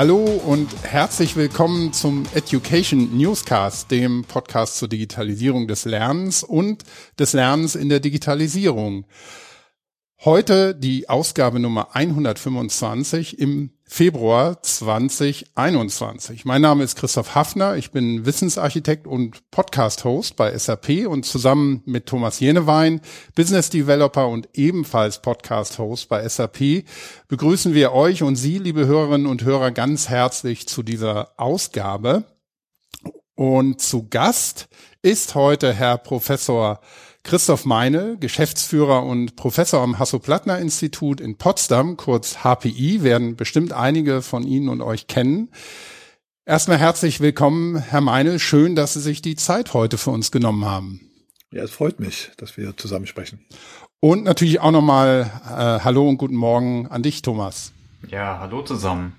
Hallo und herzlich willkommen zum Education Newscast, dem Podcast zur Digitalisierung des Lernens und des Lernens in der Digitalisierung. Heute die Ausgabe Nummer 125 im Februar 2021. Mein Name ist Christoph Hafner, ich bin Wissensarchitekt und Podcast-Host bei SAP und zusammen mit Thomas Jenewein, Business Developer und ebenfalls Podcast-Host bei SAP, begrüßen wir euch und Sie, liebe Hörerinnen und Hörer, ganz herzlich zu dieser Ausgabe. Und zu Gast ist heute Herr Professor Christoph Meine, Geschäftsführer und Professor am Hasso-Plattner-Institut in Potsdam, kurz HPI, werden bestimmt einige von Ihnen und euch kennen. Erstmal herzlich willkommen, Herr Meine. Schön, dass Sie sich die Zeit heute für uns genommen haben. Ja, es freut mich, dass wir zusammen sprechen. Und natürlich auch nochmal äh, Hallo und guten Morgen an dich, Thomas. Ja, hallo zusammen.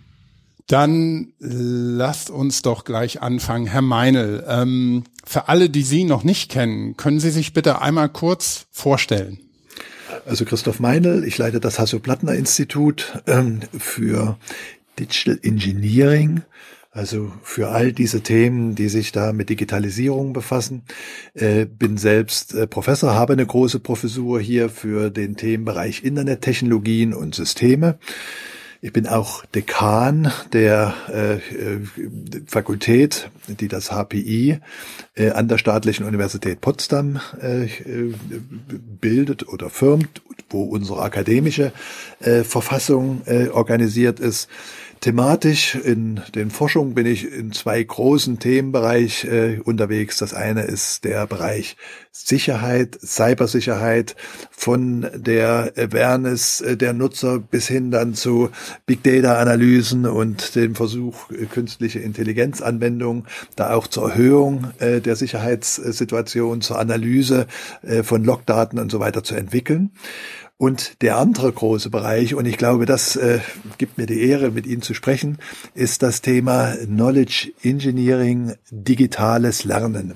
Dann lasst uns doch gleich anfangen. Herr Meinl, ähm, für alle, die Sie noch nicht kennen, können Sie sich bitte einmal kurz vorstellen? Also Christoph Meinl, ich leite das Hasso-Plattner-Institut ähm, für Digital Engineering, also für all diese Themen, die sich da mit Digitalisierung befassen. Äh, bin selbst äh, Professor, habe eine große Professur hier für den Themenbereich Internettechnologien und Systeme. Ich bin auch Dekan der äh, äh Fakultät, die das HPI äh, an der Staatlichen Universität Potsdam äh, äh, bildet oder firmt, wo unsere akademische äh, Verfassung organisiert ist. Thematisch in den Forschungen bin ich in zwei großen Themenbereich äh, unterwegs. Das eine ist der Bereich Sicherheit, Cybersicherheit, von der Awareness äh, der Nutzer bis hin dann zu Big Data Analysen und dem Versuch, äh, künstliche Intelligenzanwendungen, da auch zur Erhöhung äh, der Sicherheitssituation, zur Analyse äh, von Logdaten und so weiter zu entwickeln. Und der andere große Bereich, und ich glaube, das äh, gibt mir die Ehre, mit Ihnen zu sprechen, ist das Thema Knowledge Engineering, digitales Lernen.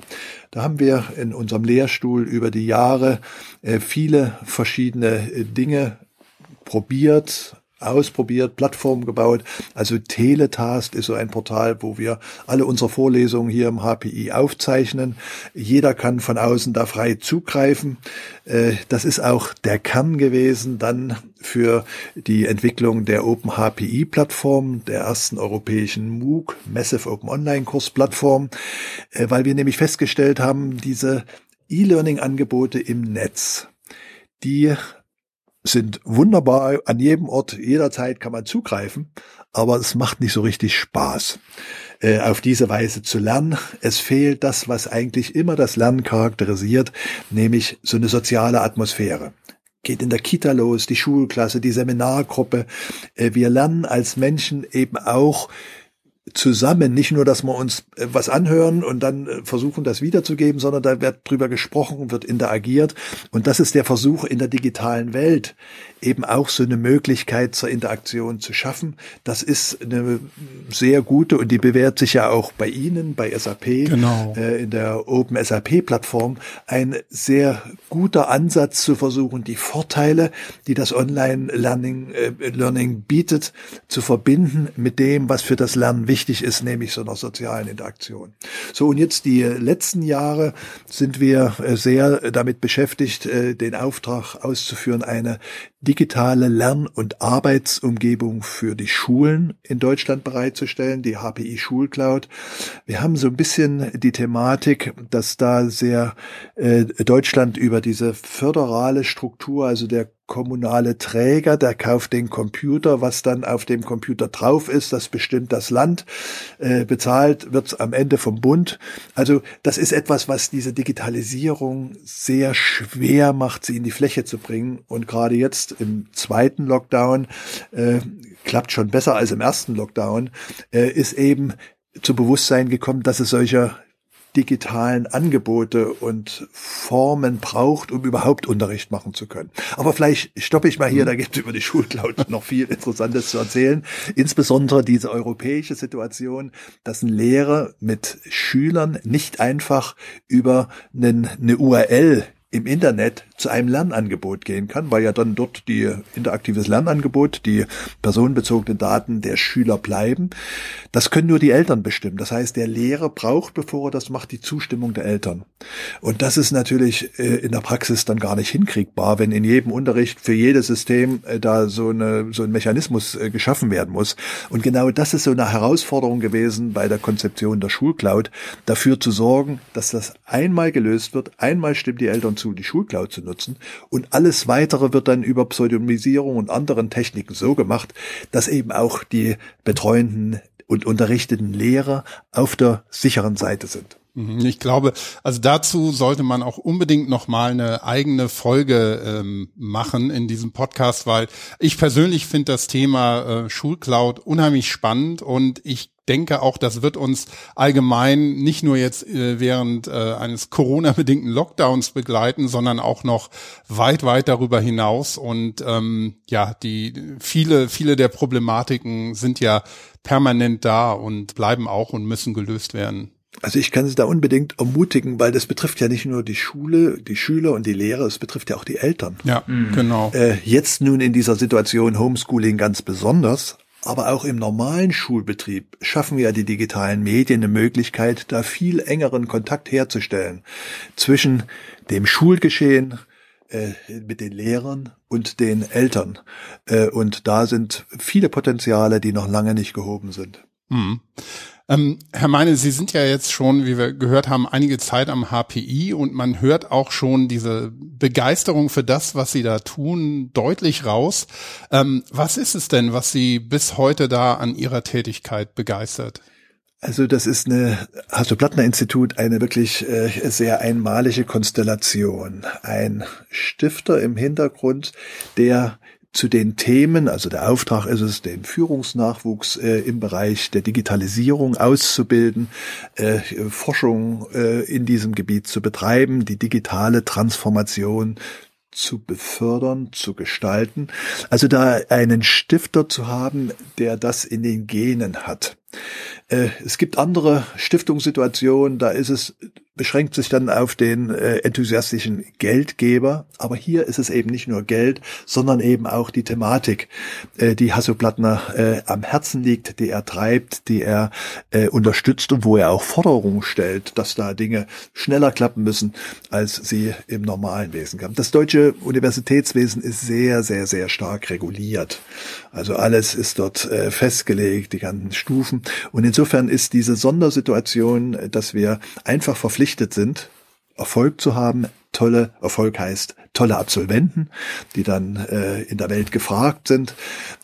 Da haben wir in unserem Lehrstuhl über die Jahre äh, viele verschiedene Dinge probiert, ausprobiert, Plattformen gebaut. Also Teletast ist so ein Portal, wo wir alle unsere Vorlesungen hier im HPI aufzeichnen. Jeder kann von außen da frei zugreifen. Äh, das ist auch der Kern gewesen dann für die Entwicklung der Open HPI Plattform, der ersten europäischen MOOC, Massive Open Online Kurs Plattform, äh, weil wir nämlich festgestellt haben, diese E-Learning Angebote im Netz, die sind wunderbar an jedem Ort, jederzeit kann man zugreifen, aber es macht nicht so richtig Spaß, äh, auf diese Weise zu lernen. Es fehlt das, was eigentlich immer das Lernen charakterisiert, nämlich so eine soziale Atmosphäre geht in der Kita los, die Schulklasse, die Seminargruppe. Äh, wir lernen als Menschen eben auch zusammen, nicht nur, dass wir uns äh, was anhören und dann äh, versuchen, das wiederzugeben, sondern da wird drüber gesprochen, wird interagiert. Und das ist der Versuch in der digitalen Welt, eben auch so eine Möglichkeit zur Interaktion zu schaffen. Das ist eine sehr gute und die bewährt sich ja auch bei Ihnen, bei SAP, genau. äh, in der Open SAP Plattform, ein sehr guter Ansatz zu versuchen, die Vorteile, die das Online Learning, äh, Learning bietet, zu verbinden mit dem, was für das Lernen wichtig ist, nämlich so einer sozialen Interaktion. So, und jetzt die letzten Jahre sind wir äh, sehr damit beschäftigt, äh, den Auftrag auszuführen, eine digitale Lern- und Arbeitsumgebung für die Schulen in Deutschland bereitzustellen, die HPI Schulcloud. Wir haben so ein bisschen die Thematik, dass da sehr äh, Deutschland über diese föderale Struktur, also der kommunale Träger, der kauft den Computer, was dann auf dem Computer drauf ist, das bestimmt das Land, äh, bezahlt wird's am Ende vom Bund. Also das ist etwas, was diese Digitalisierung sehr schwer macht, sie in die Fläche zu bringen. Und gerade jetzt im zweiten Lockdown äh, klappt schon besser als im ersten Lockdown, äh, ist eben zu Bewusstsein gekommen, dass es solcher digitalen Angebote und Formen braucht, um überhaupt Unterricht machen zu können. Aber vielleicht stoppe ich mal hier, mhm. da gibt es über die Schulcloud noch viel Interessantes zu erzählen. Insbesondere diese europäische Situation, dass ein Lehrer mit Schülern nicht einfach über einen, eine URL im Internet zu einem Lernangebot gehen kann, weil ja dann dort die interaktives Lernangebot, die personenbezogenen Daten der Schüler bleiben. Das können nur die Eltern bestimmen. Das heißt, der Lehrer braucht, bevor er das macht, die Zustimmung der Eltern. Und das ist natürlich äh, in der Praxis dann gar nicht hinkriegbar, wenn in jedem Unterricht für jedes System äh, da so, eine, so ein Mechanismus äh, geschaffen werden muss. Und genau das ist so eine Herausforderung gewesen bei der Konzeption der Schulcloud, dafür zu sorgen, dass das einmal gelöst wird, einmal stimmt die Eltern zu, die Schulcloud zu nutzen und alles weitere wird dann über Pseudonymisierung und anderen Techniken so gemacht, dass eben auch die betreuenden und unterrichteten Lehrer auf der sicheren Seite sind. Mhm, ich glaube, also dazu sollte man auch unbedingt noch mal eine eigene Folge ähm, machen in diesem Podcast, weil ich persönlich finde das Thema äh, Schulcloud unheimlich spannend und ich denke auch, das wird uns allgemein nicht nur jetzt äh, während äh, eines Corona-bedingten Lockdowns begleiten, sondern auch noch weit, weit darüber hinaus. Und ähm, ja, die viele, viele der Problematiken sind ja permanent da und bleiben auch und müssen gelöst werden. Also ich kann Sie da unbedingt ermutigen, weil das betrifft ja nicht nur die Schule, die Schüler und die Lehrer, es betrifft ja auch die Eltern. Ja, mhm. genau. Äh, jetzt nun in dieser Situation Homeschooling ganz besonders, aber auch im normalen Schulbetrieb schaffen ja die digitalen Medien eine Möglichkeit, da viel engeren Kontakt herzustellen zwischen dem Schulgeschehen, äh, mit den Lehrern und den Eltern. Äh, und da sind viele Potenziale, die noch lange nicht gehoben sind. Mhm. Ähm, Herr Meine, Sie sind ja jetzt schon, wie wir gehört haben, einige Zeit am HPI und man hört auch schon diese Begeisterung für das, was Sie da tun, deutlich raus. Ähm, was ist es denn, was Sie bis heute da an Ihrer Tätigkeit begeistert? Also das ist eine Hasso-Plattner-Institut eine wirklich äh, sehr einmalige Konstellation. Ein Stifter im Hintergrund, der zu den Themen, also der Auftrag ist es, den Führungsnachwuchs äh, im Bereich der Digitalisierung auszubilden, äh, Forschung äh, in diesem Gebiet zu betreiben, die digitale Transformation zu befördern, zu gestalten. Also da einen Stifter zu haben, der das in den Genen hat. Äh, es gibt andere Stiftungssituationen, da ist es beschränkt sich dann auf den äh, enthusiastischen Geldgeber. Aber hier ist es eben nicht nur Geld, sondern eben auch die Thematik, äh, die Hasso Plattner am Herzen liegt, die er treibt, die er unterstützt und wo er auch Forderungen stellt, dass da Dinge schneller klappen müssen, als sie im normalen Wesen klappen. Das deutsche Universitätswesen ist sehr, sehr, sehr stark reguliert. Also alles ist dort äh, festgelegt, die ganzen Stufen. Und insofern ist diese Sondersituation, dass wir einfach verpflichtet sind, Erfolg zu haben, tolle, Erfolg heißt tolle Absolventen, die dann äh, in der Welt gefragt sind.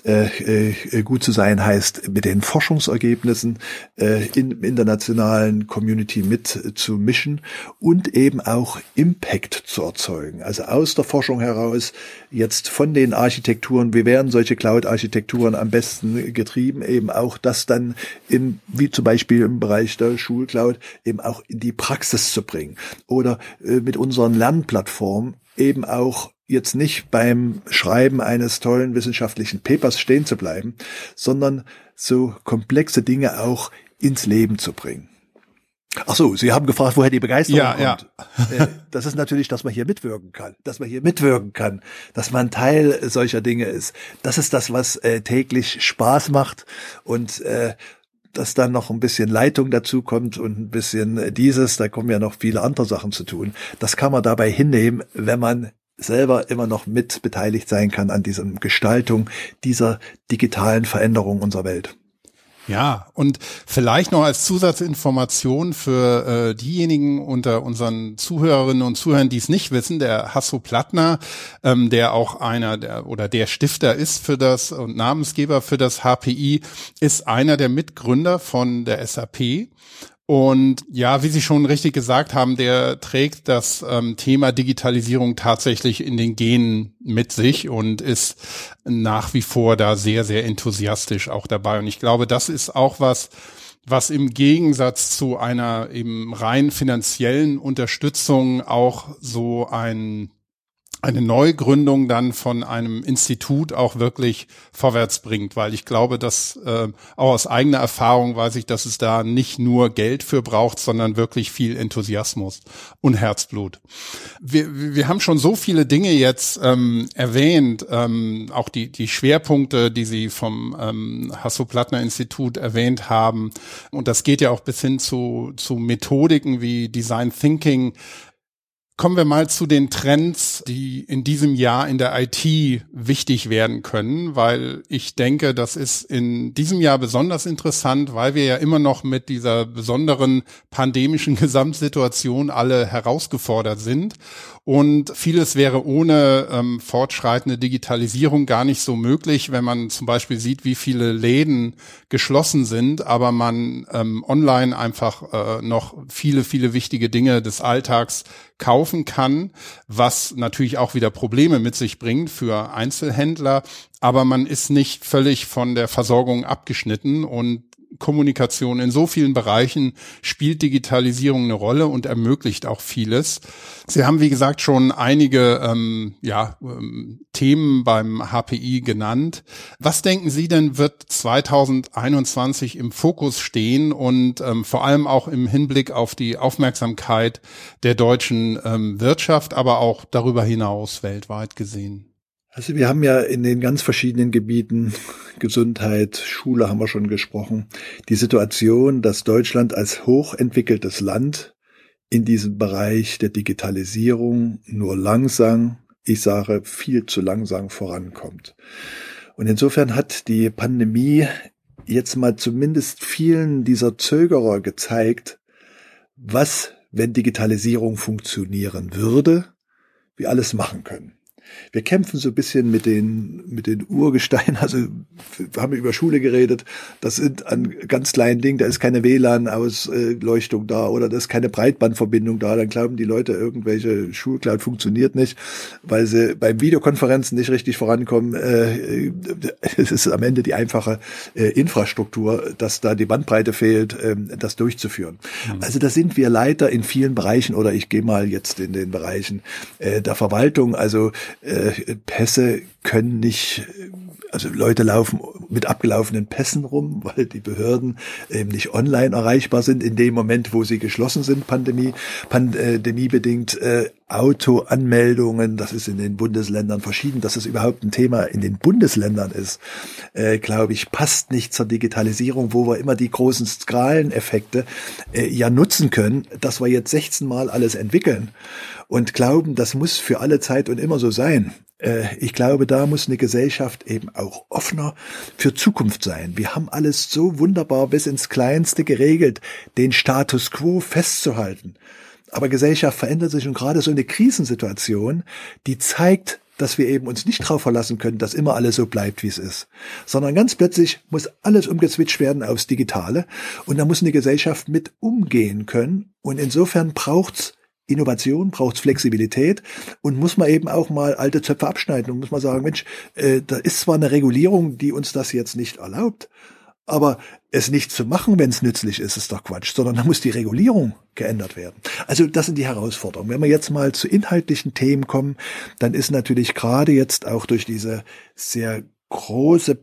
Äh, äh, gut zu sein heißt, mit den Forschungsergebnissen äh, in, internationalen Community mit zu mischen und eben auch Impact zu erzeugen. Also aus der Forschung heraus jetzt von den Architekturen, wie werden solche Cloud-Architekturen am besten getrieben, eben auch das dann im, wie zum Beispiel im Bereich der Schulcloud, eben auch in die Praxis zu bringen. Oder äh, mit unseren Lernplattformen eben auch jetzt nicht beim Schreiben eines tollen wissenschaftlichen Papers stehen zu bleiben, sondern so komplexe Dinge auch ins Leben zu bringen. Ach so, Sie haben gefragt, woher die Begeisterung ja, kommt. Ja. Äh, das ist natürlich, dass man hier mitwirken kann, dass man hier mitwirken kann, dass man Teil solcher Dinge ist. Das ist das, was äh, täglich Spaß macht und äh, dass dann noch ein bisschen Leitung dazu kommt und ein bisschen dieses, da kommen ja noch viele andere Sachen zu tun. Das kann man dabei hinnehmen, wenn man selber immer noch mit beteiligt sein kann an diesem Gestaltung dieser digitalen Veränderung unserer Welt. Ja, und vielleicht noch als Zusatzinformation für äh, diejenigen unter unseren Zuhörerinnen und Zuhörern, die es nicht wissen, der Hasso Plattner, ähm, der auch einer der oder der Stifter ist für das und Namensgeber für das HPI, ist einer der Mitgründer von der SAP und ja, wie Sie schon richtig gesagt haben, der trägt das ähm, Thema Digitalisierung tatsächlich in den Genen mit sich und ist nach wie vor da sehr, sehr enthusiastisch auch dabei. Und ich glaube, das ist auch was, was im Gegensatz zu einer eben rein finanziellen Unterstützung auch so ein eine Neugründung dann von einem Institut auch wirklich vorwärts bringt, weil ich glaube, dass äh, auch aus eigener Erfahrung weiß ich, dass es da nicht nur Geld für braucht, sondern wirklich viel Enthusiasmus und Herzblut. Wir, wir haben schon so viele Dinge jetzt ähm, erwähnt, ähm, auch die, die Schwerpunkte, die Sie vom ähm, Hasso-Plattner-Institut erwähnt haben. Und das geht ja auch bis hin zu, zu Methodiken wie Design Thinking, Kommen wir mal zu den Trends, die in diesem Jahr in der IT wichtig werden können, weil ich denke, das ist in diesem Jahr besonders interessant, weil wir ja immer noch mit dieser besonderen pandemischen Gesamtsituation alle herausgefordert sind und vieles wäre ohne ähm, fortschreitende Digitalisierung gar nicht so möglich, wenn man zum Beispiel sieht, wie viele Läden geschlossen sind, aber man ähm, online einfach äh, noch viele, viele wichtige Dinge des Alltags kaufen kann, was natürlich auch wieder Probleme mit sich bringt für Einzelhändler. Aber man ist nicht völlig von der Versorgung abgeschnitten und Kommunikation in so vielen Bereichen spielt Digitalisierung eine Rolle und ermöglicht auch vieles. Sie haben, wie gesagt, schon einige ähm, ja, ähm, Themen beim HPI genannt. Was denken Sie denn wird 2021 im Fokus stehen und ähm, vor allem auch im Hinblick auf die Aufmerksamkeit der deutschen ähm, Wirtschaft, aber auch darüber hinaus weltweit gesehen? Also wir haben ja in den ganz verschiedenen Gebieten, Gesundheit, Schule haben wir schon gesprochen, die Situation, dass Deutschland als hochentwickeltes Land in diesem Bereich der Digitalisierung nur langsam, ich sage viel zu langsam vorankommt. Und insofern hat die Pandemie jetzt mal zumindest vielen dieser Zögerer gezeigt, was, wenn Digitalisierung funktionieren würde, wir alles machen können wir kämpfen so ein bisschen mit den, mit den Urgesteinen. Also wir haben über Schule geredet. Das sind an ganz kleinen Dingen. Da ist keine WLAN-Ausleuchtung da oder da ist keine Breitbandverbindung da. Dann glauben die Leute, irgendwelche Schulcloud funktioniert nicht, weil sie beim Videokonferenzen nicht richtig vorankommen. Äh, es ist am Ende die einfache äh, Infrastruktur, dass da die Bandbreite fehlt, ähm, das durchzuführen. Mhm. Also da sind wir Leiter in vielen Bereichen oder ich gehe mal jetzt in den Bereichen äh, der Verwaltung. Also äh, Pässe können nicht, also Leute laufen mit abgelaufenen Pässen rum, weil die Behörden eben nicht online erreichbar sind in dem Moment, wo sie geschlossen sind, Pandemie, pandemiebedingt. Äh, Autoanmeldungen, das ist in den Bundesländern verschieden, dass es überhaupt ein Thema in den Bundesländern ist, äh, glaube ich, passt nicht zur Digitalisierung, wo wir immer die großen Skaleneffekte äh, ja nutzen können, dass wir jetzt 16 Mal alles entwickeln und glauben, das muss für alle Zeit und immer so sein. Äh, ich glaube, da muss eine Gesellschaft eben auch offener für Zukunft sein. Wir haben alles so wunderbar bis ins Kleinste geregelt, den Status quo festzuhalten. Aber Gesellschaft verändert sich und gerade so eine Krisensituation, die zeigt, dass wir eben uns nicht darauf verlassen können, dass immer alles so bleibt, wie es ist, sondern ganz plötzlich muss alles umgezwitscht werden aufs Digitale und da muss eine Gesellschaft mit umgehen können und insofern braucht's Innovation, braucht Flexibilität und muss man eben auch mal alte Zöpfe abschneiden und muss man sagen, Mensch, äh, da ist zwar eine Regulierung, die uns das jetzt nicht erlaubt, aber es nicht zu machen, wenn es nützlich ist, ist doch Quatsch, sondern da muss die Regulierung geändert werden. Also das sind die Herausforderungen. Wenn wir jetzt mal zu inhaltlichen Themen kommen, dann ist natürlich gerade jetzt auch durch diese sehr große,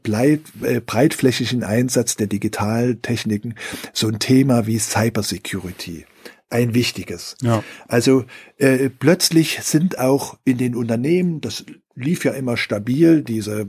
äh, breitflächigen Einsatz der Digitaltechniken so ein Thema wie Cybersecurity ein wichtiges. Ja. Also äh, plötzlich sind auch in den Unternehmen, das lief ja immer stabil, diese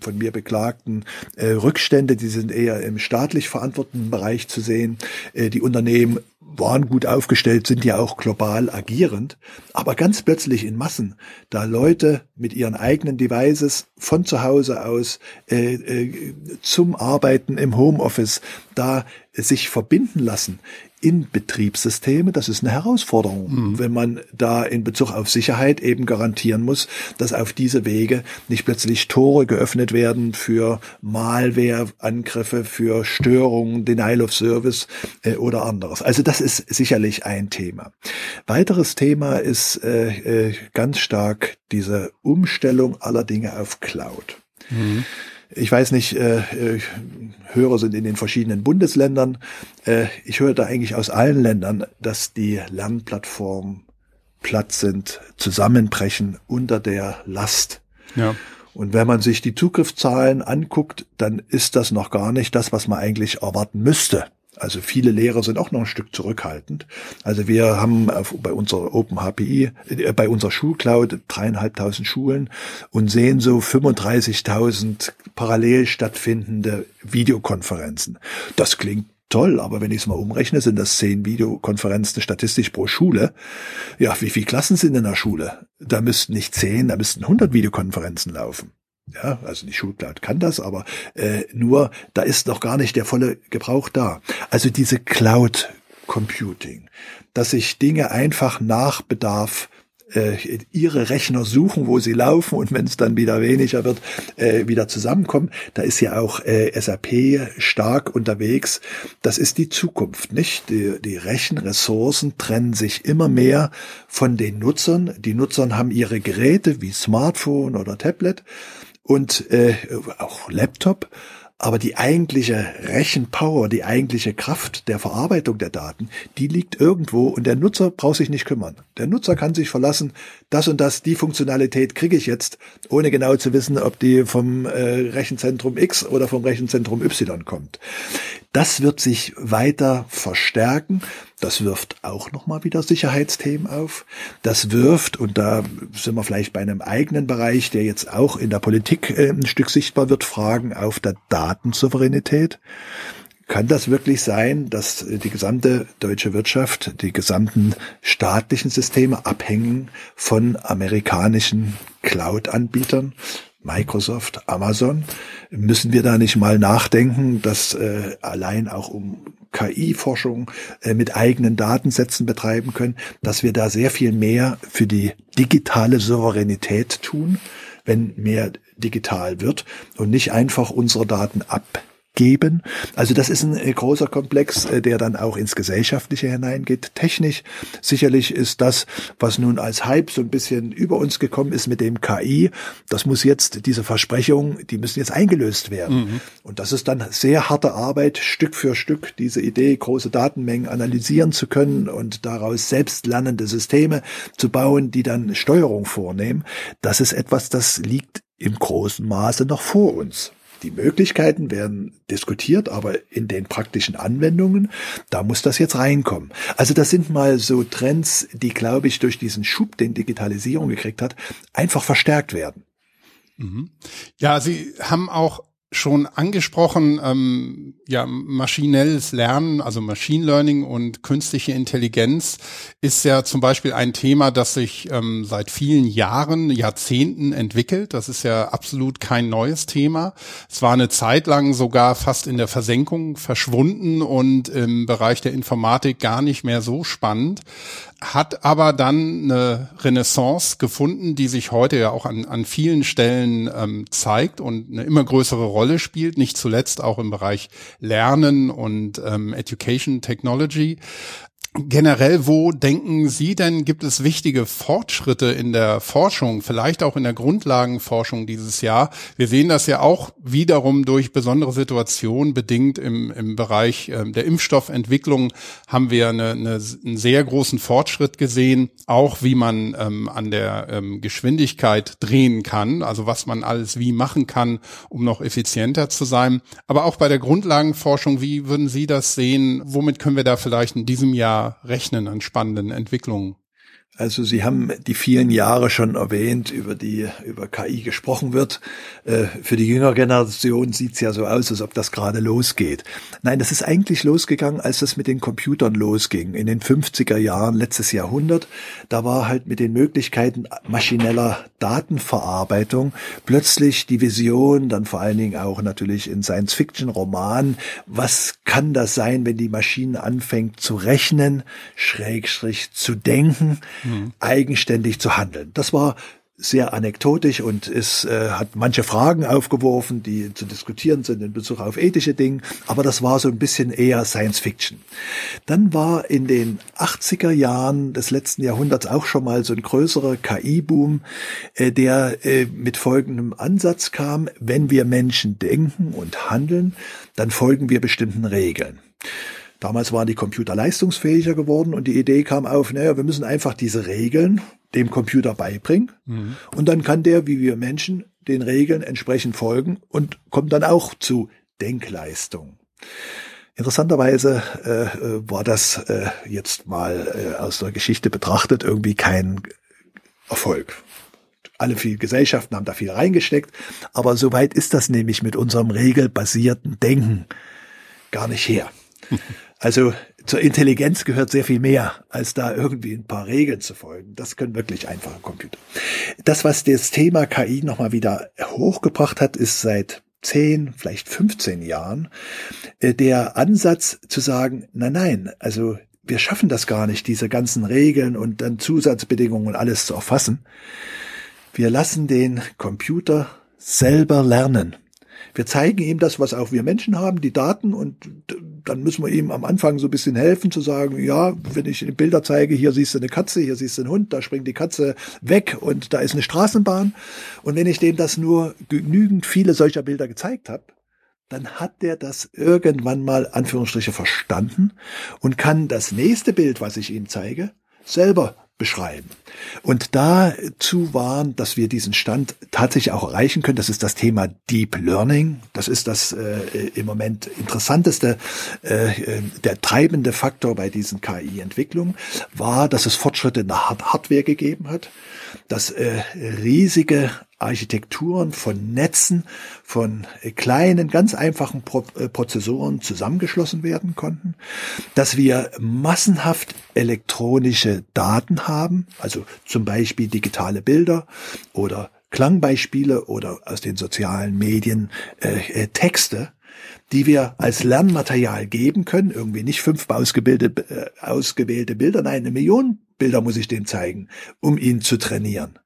von mir beklagten äh, Rückstände, die sind eher im staatlich verantworteten Bereich zu sehen. Äh, die Unternehmen waren gut aufgestellt, sind ja auch global agierend, aber ganz plötzlich in Massen, da Leute mit ihren eigenen Devices von zu Hause aus äh, äh, zum Arbeiten im Homeoffice da sich verbinden lassen in Betriebssysteme, das ist eine Herausforderung, mhm. wenn man da in Bezug auf Sicherheit eben garantieren muss, dass auf diese Wege nicht plötzlich Tore geöffnet werden für Malware-Angriffe, für Störungen, Denial of Service äh, oder anderes. Also das ist sicherlich ein Thema. Weiteres Thema ist äh, äh, ganz stark diese Umstellung aller Dinge auf Cloud. Mhm. Ich weiß nicht, äh, äh, Hörer sind in den verschiedenen Bundesländern. Äh, ich höre da eigentlich aus allen Ländern, dass die Lernplattform platt sind, zusammenbrechen unter der Last. Ja. Und wenn man sich die Zugriffszahlen anguckt, dann ist das noch gar nicht das, was man eigentlich erwarten müsste. Also viele Lehrer sind auch noch ein Stück zurückhaltend. Also wir haben bei unserer Open HPI, äh, bei unserer Schulcloud dreieinhalbtausend Schulen und sehen so 35.000 parallel stattfindende Videokonferenzen. Das klingt toll, aber wenn ich es mal umrechne, sind das zehn Videokonferenzen statistisch pro Schule. Ja, wie viele Klassen sind in der Schule? Da müssten nicht zehn, da müssten 100 Videokonferenzen laufen. Ja, also die Schulcloud kann das, aber äh, nur da ist noch gar nicht der volle Gebrauch da. Also diese Cloud Computing, dass ich Dinge einfach nach Bedarf äh, ihre Rechner suchen, wo sie laufen und wenn es dann wieder weniger wird, äh, wieder zusammenkommen. Da ist ja auch äh, SAP stark unterwegs. Das ist die Zukunft, nicht? Die, die Rechenressourcen trennen sich immer mehr von den Nutzern. Die Nutzer haben ihre Geräte wie Smartphone oder Tablet und äh, auch Laptop. Aber die eigentliche Rechenpower, die eigentliche Kraft der Verarbeitung der Daten, die liegt irgendwo und der Nutzer braucht sich nicht kümmern. Der Nutzer kann sich verlassen, das und das, die Funktionalität kriege ich jetzt, ohne genau zu wissen, ob die vom äh, Rechenzentrum X oder vom Rechenzentrum Y kommt. Das wird sich weiter verstärken. Das wirft auch nochmal wieder Sicherheitsthemen auf. Das wirft, und da sind wir vielleicht bei einem eigenen Bereich, der jetzt auch in der Politik äh, ein Stück sichtbar wird, Fragen auf der Datensouveränität. Kann das wirklich sein, dass die gesamte deutsche Wirtschaft, die gesamten staatlichen Systeme abhängen von amerikanischen Cloud-Anbietern? Microsoft, Amazon, müssen wir da nicht mal nachdenken, dass äh, allein auch um KI-Forschung äh, mit eigenen Datensätzen betreiben können, dass wir da sehr viel mehr für die digitale Souveränität tun, wenn mehr digital wird und nicht einfach unsere Daten ab geben. Also das ist ein äh, großer Komplex, äh, der dann auch ins Gesellschaftliche hineingeht. Technisch sicherlich ist das, was nun als Hype so ein bisschen über uns gekommen ist mit dem KI, das muss jetzt, diese Versprechungen, die müssen jetzt eingelöst werden. Mhm. Und das ist dann sehr harte Arbeit, Stück für Stück diese Idee, große Datenmengen analysieren zu können und daraus selbstlernende Systeme zu bauen, die dann Steuerung vornehmen. Das ist etwas, das liegt im großen Maße noch vor uns. Die Möglichkeiten werden diskutiert, aber in den praktischen Anwendungen, da muss das jetzt reinkommen. Also das sind mal so Trends, die, glaube ich, durch diesen Schub, den Digitalisierung gekriegt hat, einfach verstärkt werden. Mhm. Ja, Sie haben auch schon angesprochen, ähm, ja, maschinelles Lernen, also Machine Learning und künstliche Intelligenz ist ja zum Beispiel ein Thema, das sich ähm, seit vielen Jahren, Jahrzehnten entwickelt. Das ist ja absolut kein neues Thema. Es war eine Zeit lang sogar fast in der Versenkung verschwunden und im Bereich der Informatik gar nicht mehr so spannend hat aber dann eine Renaissance gefunden, die sich heute ja auch an, an vielen Stellen ähm, zeigt und eine immer größere Rolle spielt, nicht zuletzt auch im Bereich Lernen und ähm, Education Technology. Generell, wo denken Sie denn, gibt es wichtige Fortschritte in der Forschung, vielleicht auch in der Grundlagenforschung dieses Jahr? Wir sehen das ja auch wiederum durch besondere Situationen bedingt im, im Bereich ähm, der Impfstoffentwicklung haben wir eine, eine, einen sehr großen Fortschritt gesehen, auch wie man ähm, an der ähm, Geschwindigkeit drehen kann, also was man alles wie machen kann, um noch effizienter zu sein. Aber auch bei der Grundlagenforschung, wie würden Sie das sehen? Womit können wir da vielleicht in diesem Jahr rechnen an spannenden Entwicklungen? Also Sie haben die vielen Jahre schon erwähnt, über die über KI gesprochen wird. Äh, für die jüngere Generation sieht es ja so aus, als ob das gerade losgeht. Nein, das ist eigentlich losgegangen, als das mit den Computern losging. In den 50er Jahren letztes Jahrhundert, da war halt mit den Möglichkeiten maschineller Datenverarbeitung plötzlich die Vision, dann vor allen Dingen auch natürlich in Science-Fiction-Romanen, was kann das sein, wenn die Maschine anfängt zu rechnen, schrägstrich zu denken, mhm. eigenständig zu handeln. Das war sehr anekdotisch und es äh, hat manche Fragen aufgeworfen, die zu diskutieren sind in Bezug auf ethische Dinge, aber das war so ein bisschen eher Science Fiction. Dann war in den 80er Jahren des letzten Jahrhunderts auch schon mal so ein größerer KI-Boom, äh, der äh, mit folgendem Ansatz kam, wenn wir Menschen denken und handeln, dann folgen wir bestimmten Regeln. Damals waren die Computer leistungsfähiger geworden und die Idee kam auf, naja, wir müssen einfach diese Regeln dem Computer beibringen mhm. und dann kann der, wie wir Menschen, den Regeln entsprechend folgen und kommt dann auch zu Denkleistung. Interessanterweise äh, äh, war das äh, jetzt mal äh, aus der Geschichte betrachtet irgendwie kein Erfolg. Alle viele Gesellschaften haben da viel reingesteckt, aber soweit ist das nämlich mit unserem regelbasierten Denken gar nicht her. Also zur Intelligenz gehört sehr viel mehr, als da irgendwie ein paar Regeln zu folgen. Das können wirklich einfache Computer. Das, was das Thema KI nochmal wieder hochgebracht hat, ist seit 10, vielleicht 15 Jahren äh, der Ansatz zu sagen, nein, nein, also wir schaffen das gar nicht, diese ganzen Regeln und dann Zusatzbedingungen und alles zu erfassen. Wir lassen den Computer selber lernen. Wir zeigen ihm das, was auch wir Menschen haben, die Daten und dann müssen wir ihm am Anfang so ein bisschen helfen zu sagen, ja, wenn ich Bilder zeige, hier siehst du eine Katze, hier siehst du einen Hund, da springt die Katze weg und da ist eine Straßenbahn. Und wenn ich dem das nur genügend viele solcher Bilder gezeigt habe, dann hat der das irgendwann mal Anführungsstriche verstanden und kann das nächste Bild, was ich ihm zeige, selber beschreiben. Und dazu waren, dass wir diesen Stand tatsächlich auch erreichen können. Das ist das Thema Deep Learning. Das ist das äh, im Moment interessanteste, äh, der treibende Faktor bei diesen KI-Entwicklungen war, dass es Fortschritte in der Hardware gegeben hat, dass äh, riesige Architekturen von Netzen, von äh, kleinen, ganz einfachen Pro äh, Prozessoren zusammengeschlossen werden konnten, dass wir massenhaft elektronische Daten haben, also zum Beispiel digitale Bilder oder Klangbeispiele oder aus den sozialen Medien äh, äh, Texte, die wir als Lernmaterial geben können, irgendwie nicht fünf ausgebildete, äh, ausgewählte Bilder, nein, eine Million Bilder muss ich dem zeigen, um ihn zu trainieren.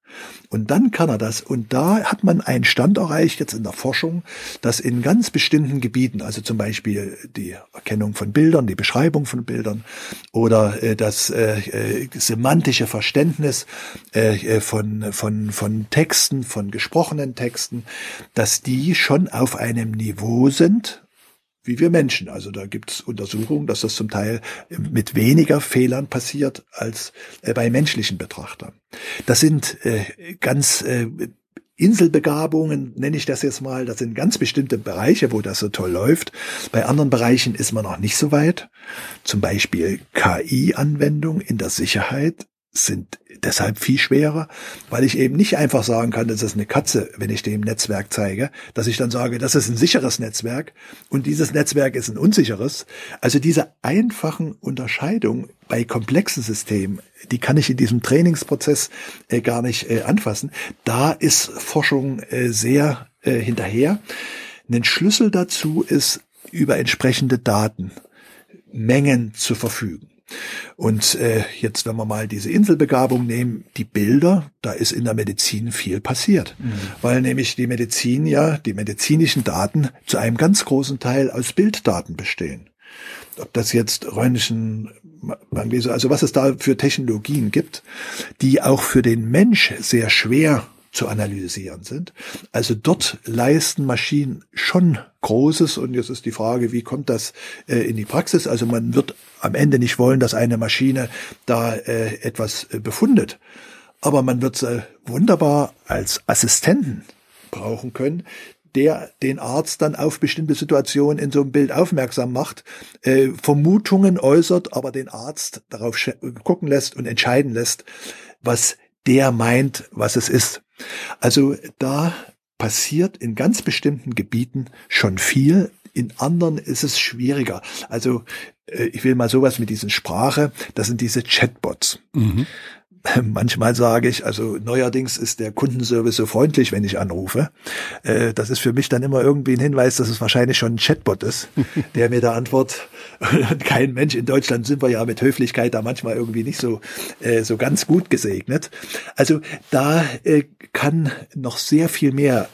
Und dann kann er das. Und da hat man einen Stand erreicht, jetzt in der Forschung, dass in ganz bestimmten Gebieten, also zum Beispiel die Erkennung von Bildern, die Beschreibung von Bildern oder äh, das äh, äh, semantische Verständnis äh, äh, von, von, von Texten, von gesprochenen Texten, dass die schon auf einem Niveau sind, wie wir Menschen. Also da gibt es Untersuchungen, dass das zum Teil mit weniger Fehlern passiert als äh, bei menschlichen Betrachtern. Das sind äh, ganz äh, Inselbegabungen, nenne ich das jetzt mal, das sind ganz bestimmte Bereiche, wo das so toll läuft. Bei anderen Bereichen ist man noch nicht so weit. Zum Beispiel KI-Anwendung in der Sicherheit sind deshalb viel schwerer, weil ich eben nicht einfach sagen kann, das ist eine Katze, wenn ich dem Netzwerk zeige, dass ich dann sage, das ist ein sicheres Netzwerk und dieses Netzwerk ist ein unsicheres. Also diese einfachen Unterscheidungen bei komplexen Systemen, die kann ich in diesem Trainingsprozess äh, gar nicht äh, anfassen. Da ist Forschung äh, sehr äh, hinterher. Ein Schlüssel dazu ist, über entsprechende Daten Mengen zu verfügen. Und äh, jetzt, wenn wir mal diese Inselbegabung nehmen, die Bilder, da ist in der Medizin viel passiert, mhm. weil nämlich die Medizin ja, die medizinischen Daten zu einem ganz großen Teil aus Bilddaten bestehen. Ob das jetzt Röntgen, also was es da für Technologien gibt, die auch für den Mensch sehr schwer zu analysieren sind. Also dort leisten Maschinen schon Großes und jetzt ist die Frage, wie kommt das äh, in die Praxis? Also man wird am Ende nicht wollen, dass eine Maschine da äh, etwas äh, befundet, aber man wird sie wunderbar als Assistenten brauchen können, der den Arzt dann auf bestimmte Situationen in so einem Bild aufmerksam macht, äh, Vermutungen äußert, aber den Arzt darauf gucken lässt und entscheiden lässt, was der meint, was es ist. Also da passiert in ganz bestimmten Gebieten schon viel. In anderen ist es schwieriger. Also äh, ich will mal sowas mit diesen Sprache, das sind diese Chatbots. Mhm. Manchmal sage ich, also neuerdings ist der Kundenservice so freundlich, wenn ich anrufe. Äh, das ist für mich dann immer irgendwie ein Hinweis, dass es wahrscheinlich schon ein Chatbot ist, der mir da antwortet. Kein Mensch in Deutschland sind wir ja mit Höflichkeit da manchmal irgendwie nicht so, äh, so ganz gut gesegnet. Also da äh, kann noch sehr viel mehr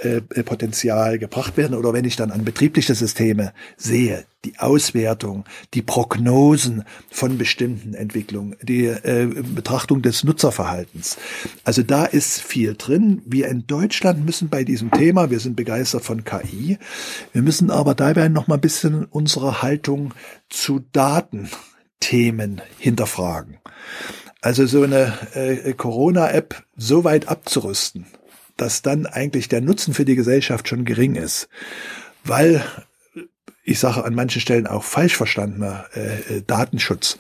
Potenzial gebracht werden. Oder wenn ich dann an betriebliche Systeme sehe, die Auswertung, die Prognosen von bestimmten Entwicklungen, die äh, Betrachtung des Nutzerverhaltens. Also da ist viel drin. Wir in Deutschland müssen bei diesem Thema, wir sind begeistert von KI, wir müssen aber dabei noch mal ein bisschen unsere Haltung zu Datenthemen hinterfragen. Also so eine äh, Corona-App so weit abzurüsten, dass dann eigentlich der Nutzen für die Gesellschaft schon gering ist, weil ich sage an manchen Stellen auch falsch verstandener äh, äh, Datenschutz.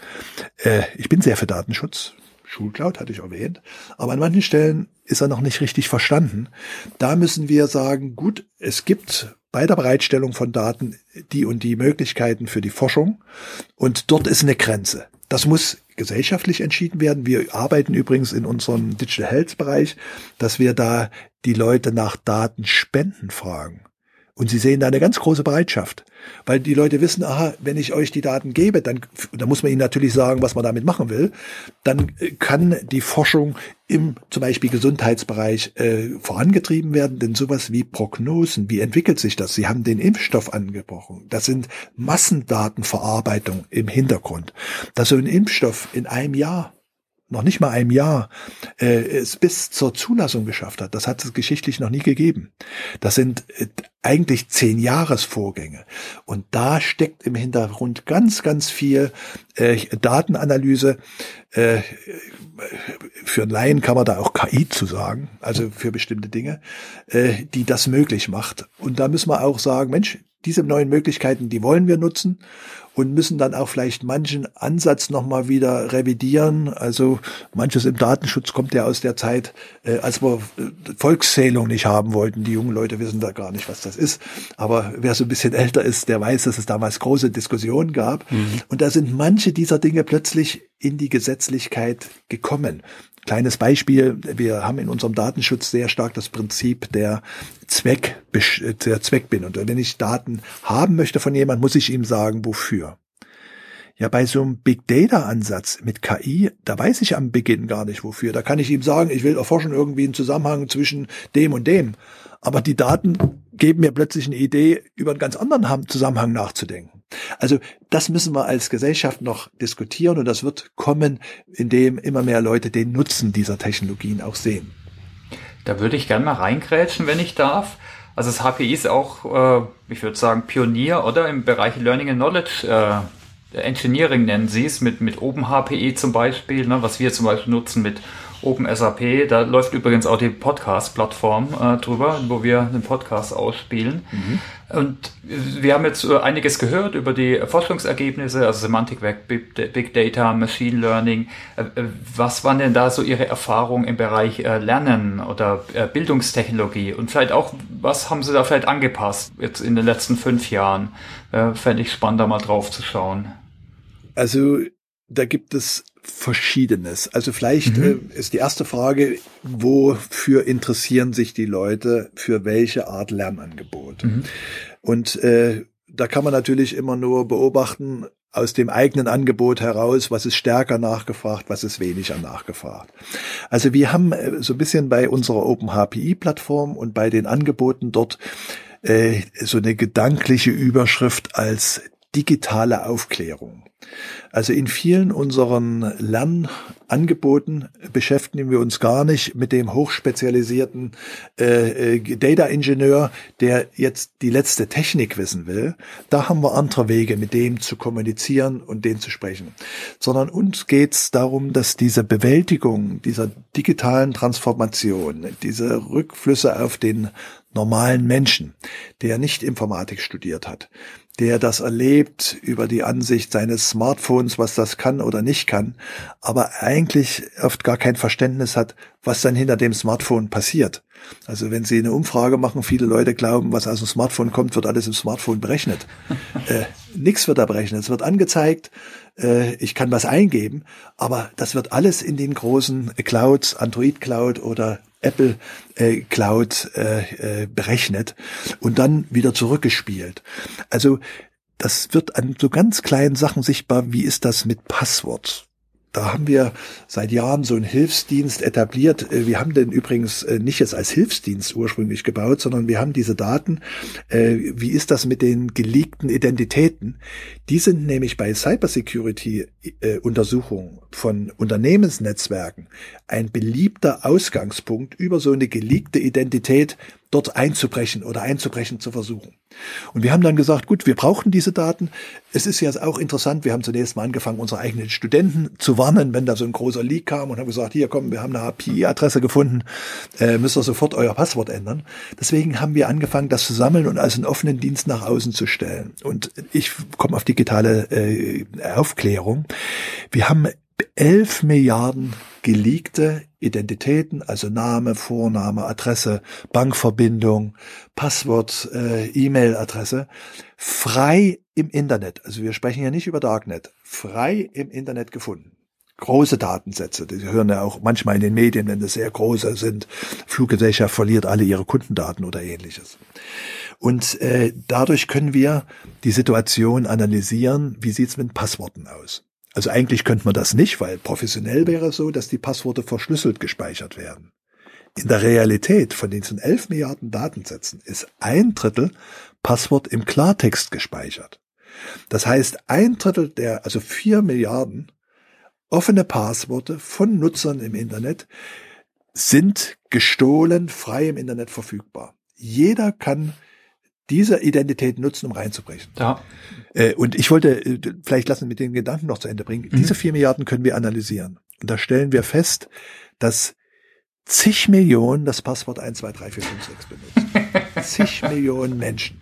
Äh, ich bin sehr für Datenschutz. Schulcloud hatte ich erwähnt. Aber an manchen Stellen ist er noch nicht richtig verstanden. Da müssen wir sagen, gut, es gibt bei der Bereitstellung von Daten die und die Möglichkeiten für die Forschung. Und dort ist eine Grenze. Das muss gesellschaftlich entschieden werden. Wir arbeiten übrigens in unserem Digital Health Bereich, dass wir da die Leute nach Datenspenden fragen. Und sie sehen da eine ganz große Bereitschaft, weil die Leute wissen, aha, wenn ich euch die Daten gebe, dann, dann muss man ihnen natürlich sagen, was man damit machen will, dann äh, kann die Forschung im zum Beispiel Gesundheitsbereich äh, vorangetrieben werden, denn sowas wie Prognosen, wie entwickelt sich das? Sie haben den Impfstoff angebrochen. Das sind Massendatenverarbeitung im Hintergrund. Dass so ein Impfstoff in einem Jahr noch nicht mal einem Jahr, äh, es bis zur Zulassung geschafft hat. Das hat es geschichtlich noch nie gegeben. Das sind äh, eigentlich zehn Jahresvorgänge. Und da steckt im Hintergrund ganz, ganz viel äh, Datenanalyse. Äh, für einen Laien kann man da auch KI zu sagen, also für bestimmte Dinge, äh, die das möglich macht. Und da müssen wir auch sagen, Mensch, diese neuen Möglichkeiten, die wollen wir nutzen und müssen dann auch vielleicht manchen Ansatz nochmal wieder revidieren. Also manches im Datenschutz kommt ja aus der Zeit, äh, als wir äh, Volkszählung nicht haben wollten. Die jungen Leute wissen da gar nicht, was das ist. Aber wer so ein bisschen älter ist, der weiß, dass es damals große Diskussionen gab. Mhm. Und da sind manche dieser Dinge plötzlich in die Gesetzlichkeit gekommen. Kleines Beispiel, wir haben in unserem Datenschutz sehr stark das Prinzip der Zweck, der Zweckbindung. Und wenn ich Daten haben möchte von jemand, muss ich ihm sagen, wofür. Ja, bei so einem Big Data Ansatz mit KI, da weiß ich am Beginn gar nicht wofür. Da kann ich ihm sagen, ich will erforschen irgendwie einen Zusammenhang zwischen dem und dem. Aber die Daten geben mir plötzlich eine Idee, über einen ganz anderen Zusammenhang nachzudenken. Also das müssen wir als Gesellschaft noch diskutieren und das wird kommen, indem immer mehr Leute den Nutzen dieser Technologien auch sehen. Da würde ich gerne mal reingrätschen, wenn ich darf. Also das HPI ist auch, äh, ich würde sagen, Pionier, oder? Im Bereich Learning and Knowledge äh, Engineering nennen sie es, mit, mit OpenHPI zum Beispiel, ne, was wir zum Beispiel nutzen mit OpenSAP. Da läuft übrigens auch die Podcast-Plattform äh, drüber, wo wir den Podcast ausspielen. Mhm. Und wir haben jetzt äh, einiges gehört über die Forschungsergebnisse, also Semantic Web, Big Data, Machine Learning. Äh, äh, was waren denn da so Ihre Erfahrungen im Bereich Lernen oder Bildungstechnologie? Und vielleicht auch, was haben Sie da vielleicht angepasst jetzt in den letzten fünf Jahren? Fände ich spannend, da mal drauf zu schauen. Also da gibt es Verschiedenes. Also vielleicht mhm. äh, ist die erste Frage, wofür interessieren sich die Leute für welche Art Lernangebot? Mhm. Und äh, da kann man natürlich immer nur beobachten aus dem eigenen Angebot heraus, was ist stärker nachgefragt, was ist weniger nachgefragt. Also wir haben äh, so ein bisschen bei unserer OpenHPI-Plattform und bei den Angeboten dort äh, so eine gedankliche Überschrift als digitale Aufklärung. Also in vielen unseren Lernangeboten beschäftigen wir uns gar nicht mit dem hochspezialisierten äh, äh, Data Ingenieur, der jetzt die letzte Technik wissen will. Da haben wir andere Wege, mit dem zu kommunizieren und den zu sprechen. Sondern uns geht es darum, dass diese Bewältigung dieser digitalen Transformation, diese Rückflüsse auf den normalen Menschen, der nicht Informatik studiert hat, der das erlebt über die Ansicht seines Smartphones, was das kann oder nicht kann, aber eigentlich oft gar kein Verständnis hat, was dann hinter dem Smartphone passiert. Also wenn Sie eine Umfrage machen, viele Leute glauben, was aus dem Smartphone kommt, wird alles im Smartphone berechnet. äh, nix wird da berechnet. Es wird angezeigt, äh, ich kann was eingeben, aber das wird alles in den großen Clouds, Android Cloud oder Apple äh, Cloud äh, äh, berechnet und dann wieder zurückgespielt. Also das wird an so ganz kleinen Sachen sichtbar. Wie ist das mit Passwort? Da haben wir seit Jahren so einen Hilfsdienst etabliert. Äh, wir haben den übrigens äh, nicht jetzt als Hilfsdienst ursprünglich gebaut, sondern wir haben diese Daten. Äh, wie ist das mit den geleakten Identitäten? Die sind nämlich bei Cybersecurity-Untersuchungen von Unternehmensnetzwerken ein beliebter Ausgangspunkt über so eine geleakte Identität dort einzubrechen oder einzubrechen zu versuchen. Und wir haben dann gesagt, gut, wir brauchen diese Daten. Es ist ja auch interessant, wir haben zunächst mal angefangen, unsere eigenen Studenten zu warnen, wenn da so ein großer Leak kam und haben gesagt, hier komm, wir haben eine API-Adresse gefunden, äh, müsst ihr sofort euer Passwort ändern. Deswegen haben wir angefangen, das zu sammeln und als einen offenen Dienst nach außen zu stellen. Und ich komme auf digitale äh, Aufklärung. Wir haben 11 Milliarden geleakte Identitäten, also Name, Vorname, Adresse, Bankverbindung, Passwort, äh, E-Mail-Adresse, frei im Internet, also wir sprechen ja nicht über Darknet, frei im Internet gefunden. Große Datensätze, die hören ja auch manchmal in den Medien, wenn das sehr große sind, Fluggesellschaft verliert alle ihre Kundendaten oder ähnliches. Und äh, dadurch können wir die Situation analysieren, wie sieht's mit Passworten aus. Also eigentlich könnte man das nicht, weil professionell wäre es so, dass die Passworte verschlüsselt gespeichert werden. In der Realität von diesen 11 Milliarden Datensätzen ist ein Drittel Passwort im Klartext gespeichert. Das heißt, ein Drittel der, also vier Milliarden offene Passworte von Nutzern im Internet sind gestohlen, frei im Internet verfügbar. Jeder kann diese Identität nutzen, um reinzubrechen. Ja. Äh, und ich wollte, äh, vielleicht lassen mit den Gedanken noch zu Ende bringen. Mhm. Diese vier Milliarden können wir analysieren. Und da stellen wir fest, dass zig Millionen das Passwort 1, 2, 3, 4, 5, 6 benutzen. zig Millionen Menschen.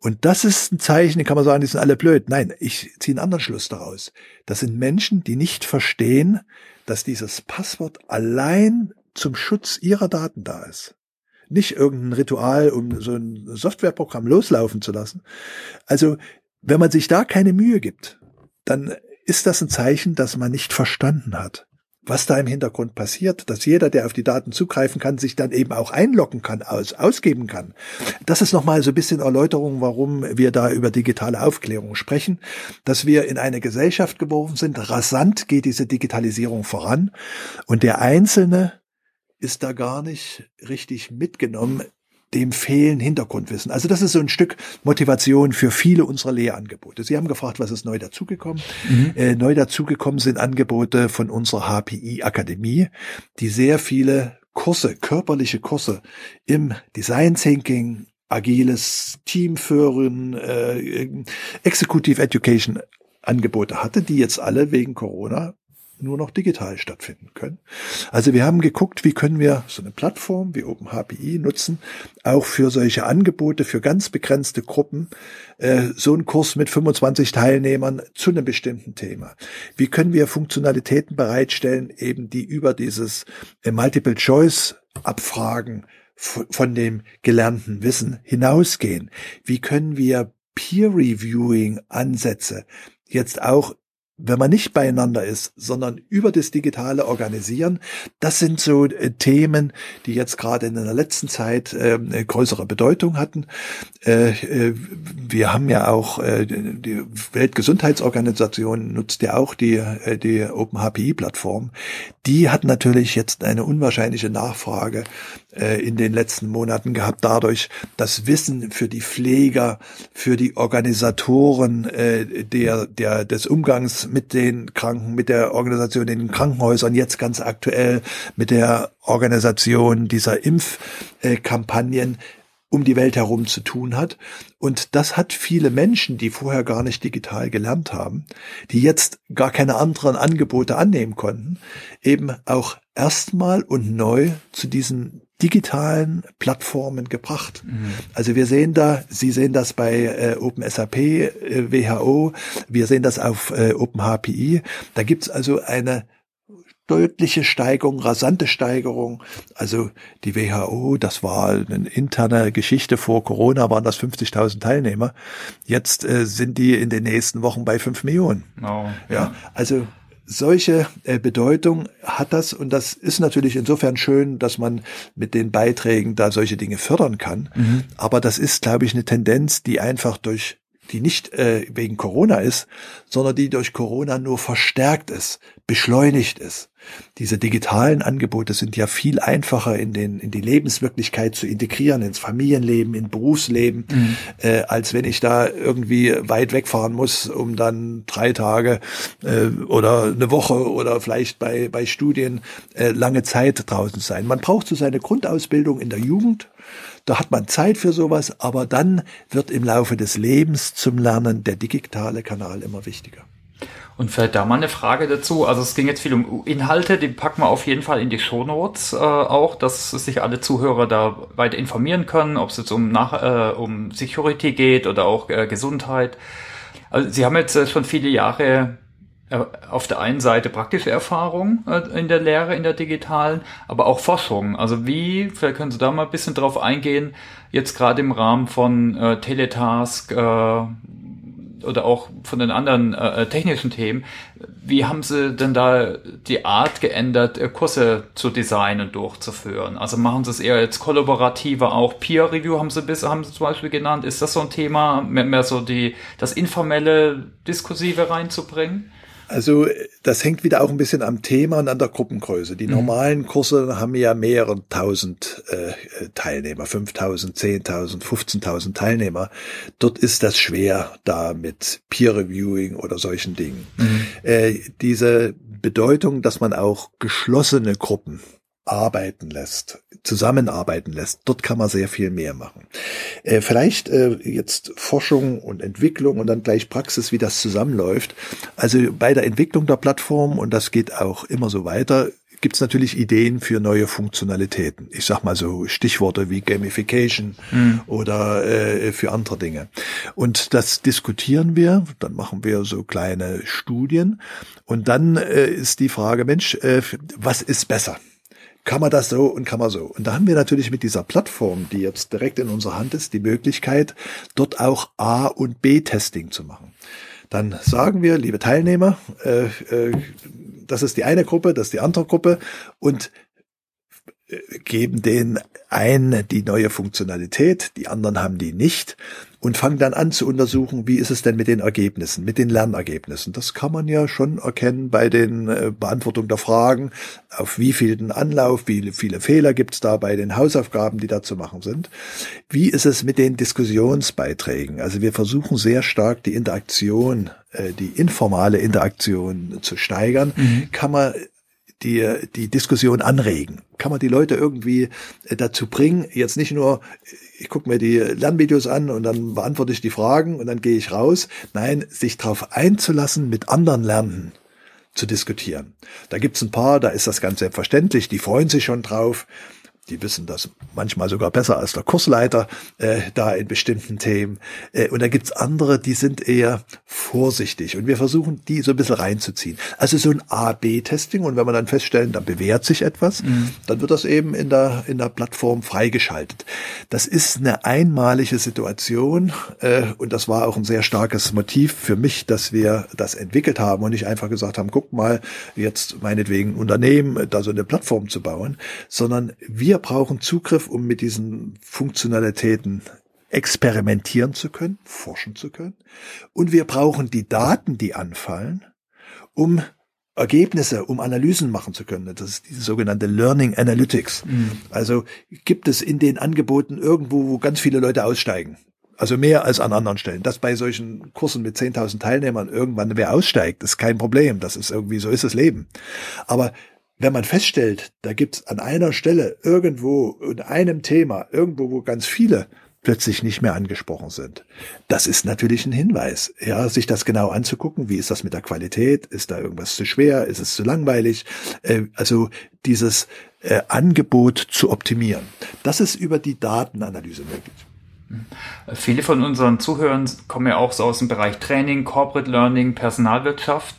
Und das ist ein Zeichen, die kann man sagen, die sind alle blöd. Nein, ich ziehe einen anderen Schluss daraus. Das sind Menschen, die nicht verstehen, dass dieses Passwort allein zum Schutz ihrer Daten da ist nicht irgendein Ritual, um so ein Softwareprogramm loslaufen zu lassen. Also, wenn man sich da keine Mühe gibt, dann ist das ein Zeichen, dass man nicht verstanden hat, was da im Hintergrund passiert, dass jeder, der auf die Daten zugreifen kann, sich dann eben auch einloggen kann, aus, ausgeben kann. Das ist nochmal so ein bisschen Erläuterung, warum wir da über digitale Aufklärung sprechen, dass wir in eine Gesellschaft geworfen sind. Rasant geht diese Digitalisierung voran und der Einzelne ist da gar nicht richtig mitgenommen. Dem fehlen Hintergrundwissen. Also das ist so ein Stück Motivation für viele unserer Lehrangebote. Sie haben gefragt, was ist neu dazugekommen? Mhm. Äh, neu dazugekommen sind Angebote von unserer HPI Akademie, die sehr viele Kurse, körperliche Kurse im Design Thinking, agiles Teamführen, äh, Executive Education Angebote hatte, die jetzt alle wegen Corona nur noch digital stattfinden können. Also wir haben geguckt, wie können wir so eine Plattform wie OpenHPI nutzen, auch für solche Angebote, für ganz begrenzte Gruppen, äh, so ein Kurs mit 25 Teilnehmern zu einem bestimmten Thema. Wie können wir Funktionalitäten bereitstellen, eben die über dieses äh, Multiple Choice Abfragen von dem gelernten Wissen hinausgehen? Wie können wir Peer-Reviewing-Ansätze jetzt auch wenn man nicht beieinander ist, sondern über das Digitale organisieren, das sind so äh, Themen, die jetzt gerade in der letzten Zeit äh, größere Bedeutung hatten. Äh, äh, wir haben ja auch, äh, die Weltgesundheitsorganisation nutzt ja auch die, äh, die OpenHPI-Plattform. Die hat natürlich jetzt eine unwahrscheinliche Nachfrage in den letzten Monaten gehabt, dadurch das Wissen für die Pfleger, für die Organisatoren äh, der, der, des Umgangs mit den Kranken, mit der Organisation in den Krankenhäusern, jetzt ganz aktuell mit der Organisation dieser Impfkampagnen um die Welt herum zu tun hat. Und das hat viele Menschen, die vorher gar nicht digital gelernt haben, die jetzt gar keine anderen Angebote annehmen konnten, eben auch erstmal und neu zu diesen digitalen Plattformen gebracht. Mhm. Also wir sehen da, Sie sehen das bei äh, OpenSAP, äh, WHO, wir sehen das auf äh, OpenHPI. Da gibt's also eine deutliche Steigerung, rasante Steigerung. Also die WHO, das war eine interne Geschichte vor Corona, waren das 50.000 Teilnehmer. Jetzt äh, sind die in den nächsten Wochen bei 5 Millionen. Oh, ja. ja, also solche äh, Bedeutung hat das und das ist natürlich insofern schön, dass man mit den Beiträgen da solche Dinge fördern kann. Mhm. Aber das ist, glaube ich, eine Tendenz, die einfach durch die nicht äh, wegen Corona ist, sondern die durch Corona nur verstärkt ist, beschleunigt ist. Diese digitalen Angebote sind ja viel einfacher in den in die Lebenswirklichkeit zu integrieren, ins Familienleben, in Berufsleben, mhm. äh, als wenn ich da irgendwie weit wegfahren muss, um dann drei Tage äh, oder eine Woche oder vielleicht bei bei Studien äh, lange Zeit draußen zu sein. Man braucht so seine Grundausbildung in der Jugend da hat man Zeit für sowas, aber dann wird im Laufe des Lebens zum Lernen der digitale Kanal immer wichtiger. Und vielleicht da mal eine Frage dazu. Also es ging jetzt viel um Inhalte, die packen wir auf jeden Fall in die Shownotes äh, auch, dass sich alle Zuhörer da weiter informieren können, ob es jetzt um, nach, äh, um Security geht oder auch äh, Gesundheit. Also Sie haben jetzt äh, schon viele Jahre auf der einen Seite praktische Erfahrung äh, in der Lehre, in der digitalen, aber auch Forschung. Also wie, vielleicht können Sie da mal ein bisschen drauf eingehen, jetzt gerade im Rahmen von äh, Teletask äh, oder auch von den anderen äh, äh, technischen Themen, wie haben Sie denn da die Art geändert, Kurse zu designen und durchzuführen? Also machen Sie es eher jetzt kollaborativer, auch Peer Review haben Sie bis, haben Sie zum Beispiel genannt. Ist das so ein Thema, mehr, mehr so die, das informelle Diskursive reinzubringen? Also das hängt wieder auch ein bisschen am Thema und an der Gruppengröße. Die mhm. normalen Kurse haben ja mehrere tausend äh, Teilnehmer, 5000, 10.000, 15.000 Teilnehmer. Dort ist das schwer, da mit Peer Reviewing oder solchen Dingen. Mhm. Äh, diese Bedeutung, dass man auch geschlossene Gruppen arbeiten lässt, zusammenarbeiten lässt. Dort kann man sehr viel mehr machen. Äh, vielleicht äh, jetzt Forschung und Entwicklung und dann gleich Praxis, wie das zusammenläuft. Also bei der Entwicklung der Plattform, und das geht auch immer so weiter, gibt es natürlich Ideen für neue Funktionalitäten. Ich sag mal so Stichworte wie Gamification mhm. oder äh, für andere Dinge. Und das diskutieren wir, dann machen wir so kleine Studien und dann äh, ist die Frage, Mensch, äh, was ist besser? Kann man das so und kann man so. Und da haben wir natürlich mit dieser Plattform, die jetzt direkt in unserer Hand ist, die Möglichkeit, dort auch A- und B-Testing zu machen. Dann sagen wir, liebe Teilnehmer, äh, äh, das ist die eine Gruppe, das ist die andere Gruppe und äh, geben denen ein die neue Funktionalität, die anderen haben die nicht und fangen dann an zu untersuchen, wie ist es denn mit den Ergebnissen, mit den Lernergebnissen. Das kann man ja schon erkennen bei den äh, Beantwortung der Fragen, auf wie vielen Anlauf, wie viele Fehler gibt es da bei den Hausaufgaben, die da zu machen sind. Wie ist es mit den Diskussionsbeiträgen? Also wir versuchen sehr stark die Interaktion, äh, die informale Interaktion zu steigern. Mhm. Kann man die, die Diskussion anregen? Kann man die Leute irgendwie äh, dazu bringen, jetzt nicht nur, ich gucke mir die Lernvideos an und dann beantworte ich die Fragen und dann gehe ich raus. Nein, sich darauf einzulassen, mit anderen Lernenden zu diskutieren. Da gibt's ein paar, da ist das ganz selbstverständlich, die freuen sich schon drauf die wissen das manchmal sogar besser als der Kursleiter äh, da in bestimmten Themen. Äh, und da gibt's andere, die sind eher vorsichtig. Und wir versuchen, die so ein bisschen reinzuziehen. Also so ein A-B-Testing. Und wenn wir dann feststellen, da bewährt sich etwas, mhm. dann wird das eben in der, in der Plattform freigeschaltet. Das ist eine einmalige Situation. Äh, und das war auch ein sehr starkes Motiv für mich, dass wir das entwickelt haben und nicht einfach gesagt haben, guck mal, jetzt meinetwegen Unternehmen, da so eine Plattform zu bauen, sondern wir wir brauchen Zugriff, um mit diesen Funktionalitäten experimentieren zu können, forschen zu können. Und wir brauchen die Daten, die anfallen, um Ergebnisse, um Analysen machen zu können. Das ist diese sogenannte Learning Analytics. Mhm. Also gibt es in den Angeboten irgendwo, wo ganz viele Leute aussteigen. Also mehr als an anderen Stellen. Dass bei solchen Kursen mit 10.000 Teilnehmern irgendwann wer aussteigt, ist kein Problem. Das ist irgendwie, so ist das Leben. Aber wenn man feststellt, da gibt's an einer Stelle irgendwo in einem Thema, irgendwo, wo ganz viele plötzlich nicht mehr angesprochen sind. Das ist natürlich ein Hinweis, ja, sich das genau anzugucken. Wie ist das mit der Qualität? Ist da irgendwas zu schwer? Ist es zu langweilig? Äh, also dieses äh, Angebot zu optimieren. Das ist über die Datenanalyse möglich. Viele von unseren Zuhörern kommen ja auch so aus dem Bereich Training, Corporate Learning, Personalwirtschaft.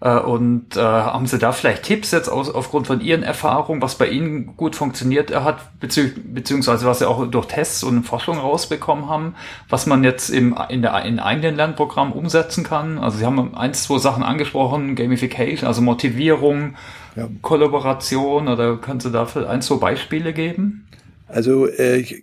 Äh, und äh, haben Sie da vielleicht Tipps jetzt aus, aufgrund von Ihren Erfahrungen, was bei Ihnen gut funktioniert hat, bezieh beziehungsweise was Sie auch durch Tests und Forschung rausbekommen haben, was man jetzt im in der in eigenen Lernprogramm umsetzen kann? Also Sie haben eins, zwei Sachen angesprochen, Gamification, also Motivierung, ja. Kollaboration, oder können Sie dafür ein, zwei Beispiele geben? Also äh,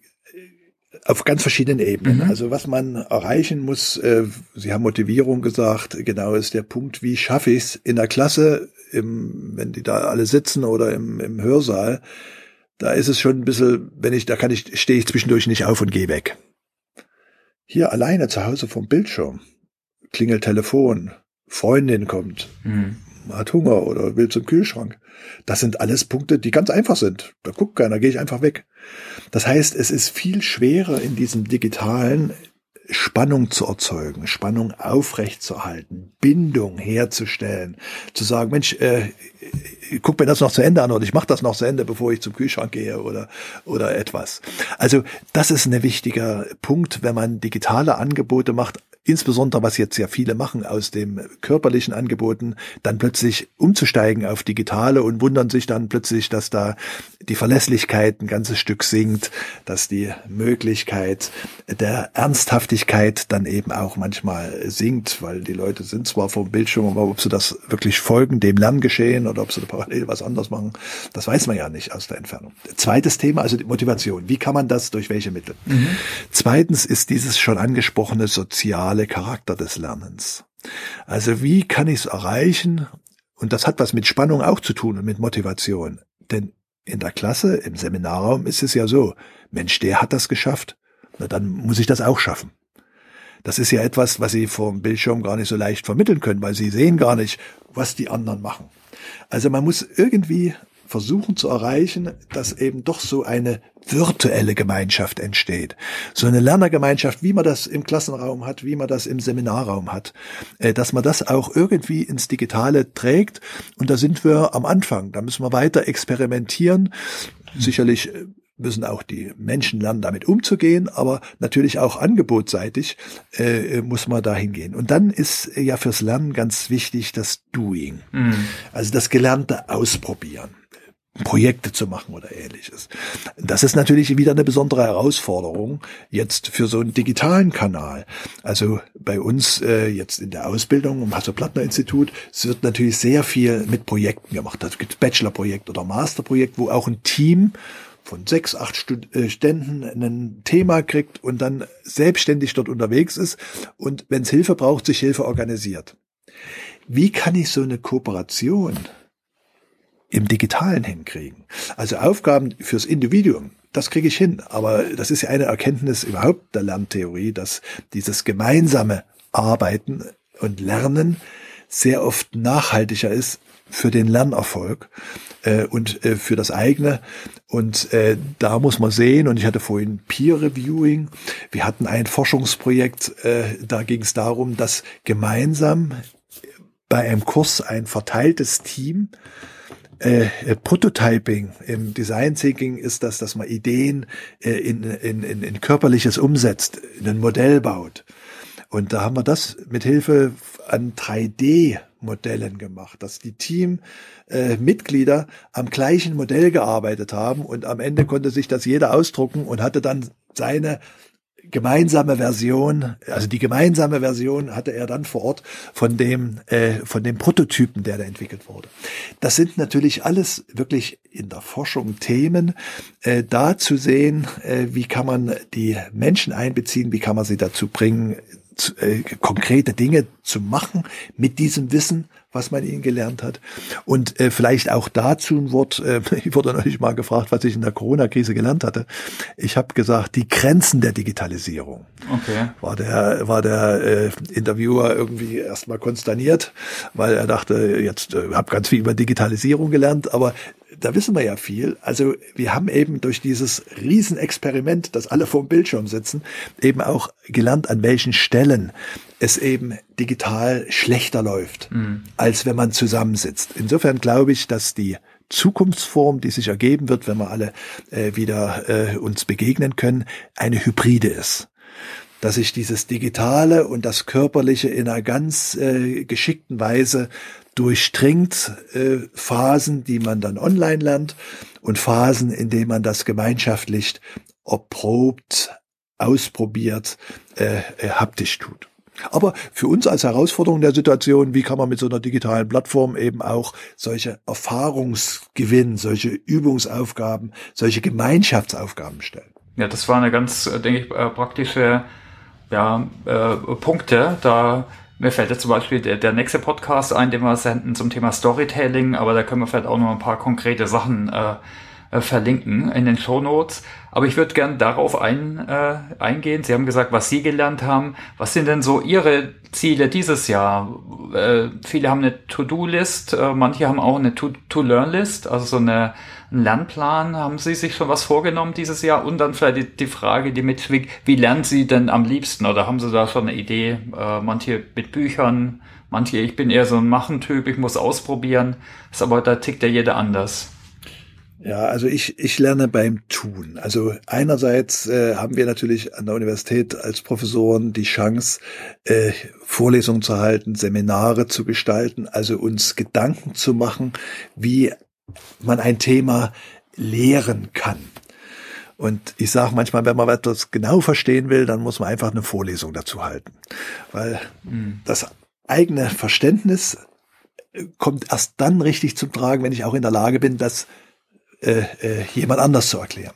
auf ganz verschiedenen Ebenen. Mhm. Also was man erreichen muss, äh, Sie haben Motivierung gesagt, genau ist der Punkt, wie schaffe ich es in der Klasse, im, wenn die da alle sitzen oder im, im Hörsaal, da ist es schon ein bisschen, wenn ich, da kann ich, stehe ich zwischendurch nicht auf und gehe weg. Hier alleine zu Hause vom Bildschirm, klingelt Telefon, Freundin kommt, mhm. Hat Hunger oder will zum Kühlschrank. Das sind alles Punkte, die ganz einfach sind. Da guckt keiner, gehe ich einfach weg. Das heißt, es ist viel schwerer in diesem digitalen Spannung zu erzeugen, Spannung aufrechtzuerhalten, Bindung herzustellen, zu sagen, Mensch, äh, guck mir das noch zu Ende an oder ich mache das noch zu Ende, bevor ich zum Kühlschrank gehe oder oder etwas. Also das ist ein wichtiger Punkt, wenn man digitale Angebote macht, insbesondere was jetzt sehr viele machen aus dem körperlichen Angeboten, dann plötzlich umzusteigen auf digitale und wundern sich dann plötzlich, dass da die Verlässlichkeit ein ganzes Stück sinkt, dass die Möglichkeit der Ernsthaftigkeit dann eben auch manchmal sinkt, weil die Leute sind zwar vom Bildschirm, aber ob sie das wirklich folgen, dem Lerngeschehen oder ob sie parallel was anderes machen, das weiß man ja nicht aus der Entfernung. Zweites Thema, also die Motivation. Wie kann man das, durch welche Mittel? Mhm. Zweitens ist dieses schon angesprochene soziale Charakter des Lernens. Also wie kann ich es erreichen? Und das hat was mit Spannung auch zu tun und mit Motivation. Denn in der Klasse, im Seminarraum ist es ja so, Mensch, der hat das geschafft, na dann muss ich das auch schaffen. Das ist ja etwas, was Sie vom Bildschirm gar nicht so leicht vermitteln können, weil Sie sehen gar nicht, was die anderen machen. Also man muss irgendwie versuchen zu erreichen, dass eben doch so eine virtuelle Gemeinschaft entsteht. So eine Lernergemeinschaft, wie man das im Klassenraum hat, wie man das im Seminarraum hat, äh, dass man das auch irgendwie ins Digitale trägt. Und da sind wir am Anfang. Da müssen wir weiter experimentieren. Sicherlich äh, müssen auch die Menschen lernen, damit umzugehen, aber natürlich auch angebotsseitig äh, muss man dahin gehen. Und dann ist ja fürs Lernen ganz wichtig das Doing, mhm. also das gelernte Ausprobieren. Projekte zu machen oder ähnliches. Das ist natürlich wieder eine besondere Herausforderung jetzt für so einen digitalen Kanal. Also bei uns äh, jetzt in der Ausbildung im Hasso-Plattner-Institut, es wird natürlich sehr viel mit Projekten gemacht. Da gibt Bachelorprojekt oder Masterprojekt, wo auch ein Team von sechs, acht äh, Ständen ein Thema kriegt und dann selbstständig dort unterwegs ist und wenn es Hilfe braucht, sich Hilfe organisiert. Wie kann ich so eine Kooperation im Digitalen hinkriegen. Also Aufgaben fürs Individuum, das kriege ich hin. Aber das ist ja eine Erkenntnis überhaupt der Lerntheorie, dass dieses gemeinsame Arbeiten und Lernen sehr oft nachhaltiger ist für den Lernerfolg äh, und äh, für das eigene. Und äh, da muss man sehen, und ich hatte vorhin Peer Reviewing, wir hatten ein Forschungsprojekt, äh, da ging es darum, dass gemeinsam bei einem Kurs ein verteiltes Team äh, äh, Prototyping im Design Thinking ist das, dass man Ideen äh, in, in, in, in körperliches umsetzt, in ein Modell baut. Und da haben wir das mit Hilfe an 3D-Modellen gemacht, dass die Teammitglieder äh, am gleichen Modell gearbeitet haben und am Ende konnte sich das jeder ausdrucken und hatte dann seine gemeinsame Version, also die gemeinsame Version hatte er dann vor Ort von dem, äh, von dem Prototypen, der da entwickelt wurde. Das sind natürlich alles wirklich in der Forschung Themen, äh, da zu sehen, äh, wie kann man die Menschen einbeziehen, wie kann man sie dazu bringen, zu, äh, konkrete Dinge zu machen mit diesem Wissen, was man ihnen gelernt hat. Und äh, vielleicht auch dazu ein Wort, äh, ich wurde neulich mal gefragt, was ich in der Corona-Krise gelernt hatte. Ich habe gesagt, die Grenzen der Digitalisierung. Okay. War der, war der äh, Interviewer irgendwie erstmal konsterniert, weil er dachte, jetzt äh, habe ganz viel über Digitalisierung gelernt, aber da wissen wir ja viel. Also wir haben eben durch dieses Riesenexperiment, dass alle vor dem Bildschirm sitzen, eben auch gelernt, an welchen Stellen es eben digital schlechter läuft, mhm. als wenn man zusammensitzt. Insofern glaube ich, dass die Zukunftsform, die sich ergeben wird, wenn wir alle äh, wieder äh, uns begegnen können, eine Hybride ist. Dass sich dieses Digitale und das Körperliche in einer ganz äh, geschickten Weise durchdringt, äh, Phasen, die man dann online lernt und Phasen, in denen man das gemeinschaftlich erprobt, ausprobiert, äh, äh haptisch tut. Aber für uns als Herausforderung der Situation, wie kann man mit so einer digitalen Plattform eben auch solche Erfahrungsgewinn, solche Übungsaufgaben, solche Gemeinschaftsaufgaben stellen? Ja, das war eine ganz, äh, denke ich, äh, praktische ja, äh, Punkte. Da mir fällt jetzt zum Beispiel der, der nächste Podcast ein, den wir senden zum Thema Storytelling, aber da können wir vielleicht auch noch ein paar konkrete Sachen äh, äh, verlinken in den Show Notes. Aber ich würde gern darauf ein, äh, eingehen. Sie haben gesagt, was Sie gelernt haben. Was sind denn so Ihre Ziele dieses Jahr? Äh, viele haben eine To-Do-List, äh, manche haben auch eine To-Learn-List, also so eine, einen Lernplan. Haben Sie sich schon was vorgenommen dieses Jahr? Und dann vielleicht die, die Frage, die mitschwingt, wie lernen Sie denn am liebsten? Oder haben Sie da schon eine Idee? Äh, manche mit Büchern, manche, ich bin eher so ein Machentyp, ich muss ausprobieren. Ist aber, da tickt ja jeder anders. Ja, also ich, ich lerne beim Tun. Also einerseits äh, haben wir natürlich an der Universität als Professoren die Chance, äh, Vorlesungen zu halten, Seminare zu gestalten, also uns Gedanken zu machen, wie man ein Thema lehren kann. Und ich sage manchmal, wenn man etwas genau verstehen will, dann muss man einfach eine Vorlesung dazu halten. Weil mhm. das eigene Verständnis äh, kommt erst dann richtig zum Tragen, wenn ich auch in der Lage bin, das äh, äh, jemand anders zu erklären.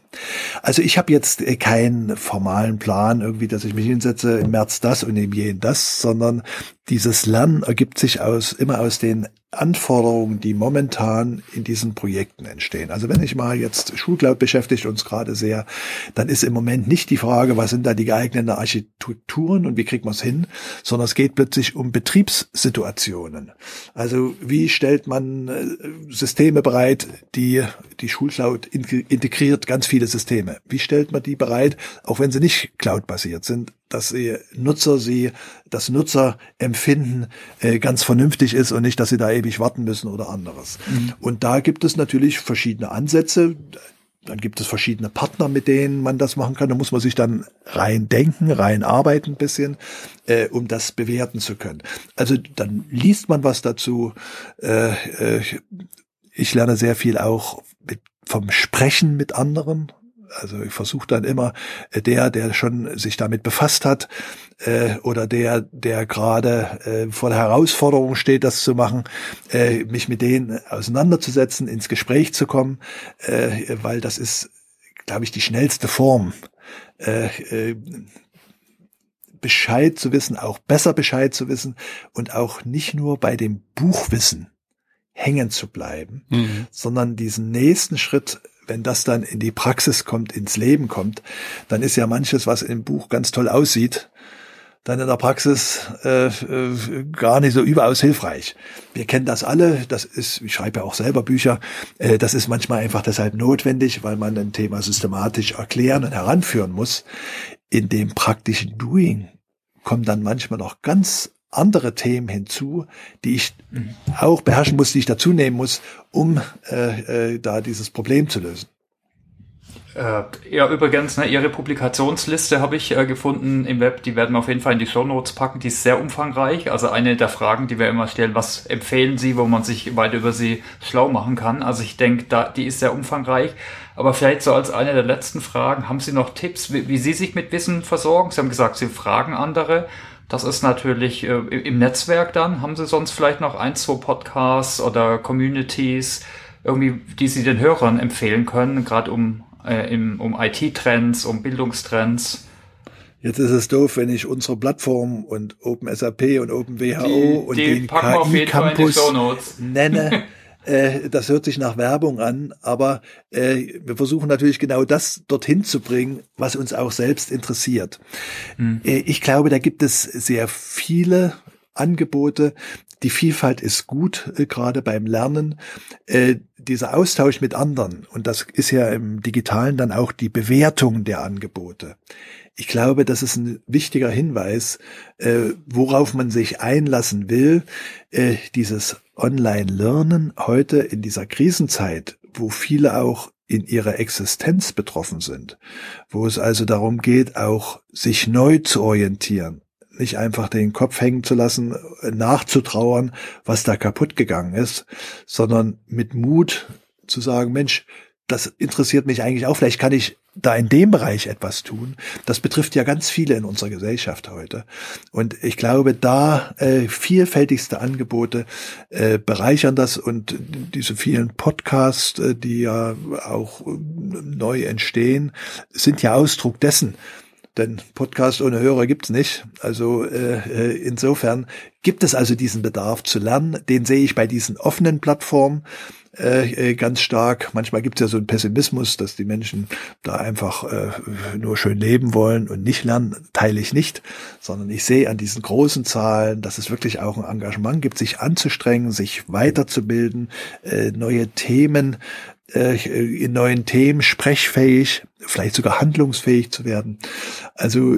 Also ich habe jetzt keinen formalen Plan, irgendwie, dass ich mich hinsetze im März das und im Jen das, sondern dieses Lernen ergibt sich aus immer aus den Anforderungen, die momentan in diesen Projekten entstehen. Also wenn ich mal jetzt Schulcloud beschäftigt uns gerade sehr, dann ist im Moment nicht die Frage, was sind da die geeigneten Architekturen und wie kriegt man es hin, sondern es geht plötzlich um Betriebssituationen. Also wie stellt man äh, Systeme bereit, die die Schulcloud integriert ganz viele Systeme. Wie stellt man die bereit, auch wenn sie nicht cloud-basiert sind, dass sie Nutzer sie, das Nutzerempfinden äh, ganz vernünftig ist und nicht, dass sie da ewig warten müssen oder anderes. Mhm. Und da gibt es natürlich verschiedene Ansätze. Dann gibt es verschiedene Partner, mit denen man das machen kann. Da muss man sich dann rein denken, rein arbeiten ein bisschen, äh, um das bewerten zu können. Also dann liest man was dazu. Äh, äh, ich lerne sehr viel auch mit, vom Sprechen mit anderen. Also ich versuche dann immer äh, der, der schon sich damit befasst hat äh, oder der, der gerade äh, vor der Herausforderung steht, das zu machen, äh, mich mit denen auseinanderzusetzen, ins Gespräch zu kommen, äh, weil das ist, glaube ich, die schnellste Form. Äh, äh, Bescheid zu wissen, auch besser Bescheid zu wissen und auch nicht nur bei dem Buchwissen hängen zu bleiben, mhm. sondern diesen nächsten Schritt wenn das dann in die Praxis kommt, ins Leben kommt, dann ist ja manches, was im Buch ganz toll aussieht, dann in der Praxis äh, äh, gar nicht so überaus hilfreich. Wir kennen das alle, das ist, ich schreibe ja auch selber Bücher, äh, das ist manchmal einfach deshalb notwendig, weil man ein Thema systematisch erklären und heranführen muss. In dem praktischen Doing kommen dann manchmal noch ganz andere Themen hinzu, die ich auch beherrschen muss, die ich dazu nehmen muss, um äh, äh, da dieses Problem zu lösen. Äh, ja, übrigens, ne, Ihre Publikationsliste habe ich äh, gefunden im Web. Die werden wir auf jeden Fall in die Show Notes packen. Die ist sehr umfangreich. Also eine der Fragen, die wir immer stellen, was empfehlen Sie, wo man sich weiter über Sie schlau machen kann. Also ich denke, da, die ist sehr umfangreich. Aber vielleicht so als eine der letzten Fragen, haben Sie noch Tipps, wie, wie Sie sich mit Wissen versorgen? Sie haben gesagt, Sie fragen andere. Das ist natürlich äh, im Netzwerk dann. Haben Sie sonst vielleicht noch ein, zwei Podcasts oder Communities, irgendwie, die Sie den Hörern empfehlen können, gerade um, äh, im, um IT-Trends, um Bildungstrends? Jetzt ist es doof, wenn ich unsere Plattform und OpenSAP und OpenWHO die, und die den KI-Campus nenne. Äh, das hört sich nach Werbung an, aber äh, wir versuchen natürlich genau das dorthin zu bringen, was uns auch selbst interessiert. Mhm. Äh, ich glaube, da gibt es sehr viele Angebote. Die Vielfalt ist gut, äh, gerade beim Lernen. Äh, dieser Austausch mit anderen, und das ist ja im digitalen dann auch die Bewertung der Angebote. Ich glaube, das ist ein wichtiger Hinweis, worauf man sich einlassen will. Dieses Online-Lernen heute in dieser Krisenzeit, wo viele auch in ihrer Existenz betroffen sind, wo es also darum geht, auch sich neu zu orientieren, nicht einfach den Kopf hängen zu lassen, nachzutrauern, was da kaputt gegangen ist, sondern mit Mut zu sagen, Mensch, das interessiert mich eigentlich auch. Vielleicht kann ich da in dem Bereich etwas tun. Das betrifft ja ganz viele in unserer Gesellschaft heute. Und ich glaube, da äh, vielfältigste Angebote äh, bereichern das und diese vielen Podcasts, äh, die ja auch äh, neu entstehen, sind ja Ausdruck dessen. Denn Podcast ohne Hörer gibt's nicht. Also äh, äh insofern gibt es also diesen Bedarf zu lernen. Den sehe ich bei diesen offenen Plattformen äh, äh, ganz stark. Manchmal gibt es ja so einen Pessimismus, dass die Menschen da einfach äh, nur schön leben wollen und nicht lernen. Teile ich nicht, sondern ich sehe an diesen großen Zahlen, dass es wirklich auch ein Engagement gibt, sich anzustrengen, sich weiterzubilden, äh, neue Themen äh, in neuen Themen sprechfähig, vielleicht sogar handlungsfähig zu werden. Also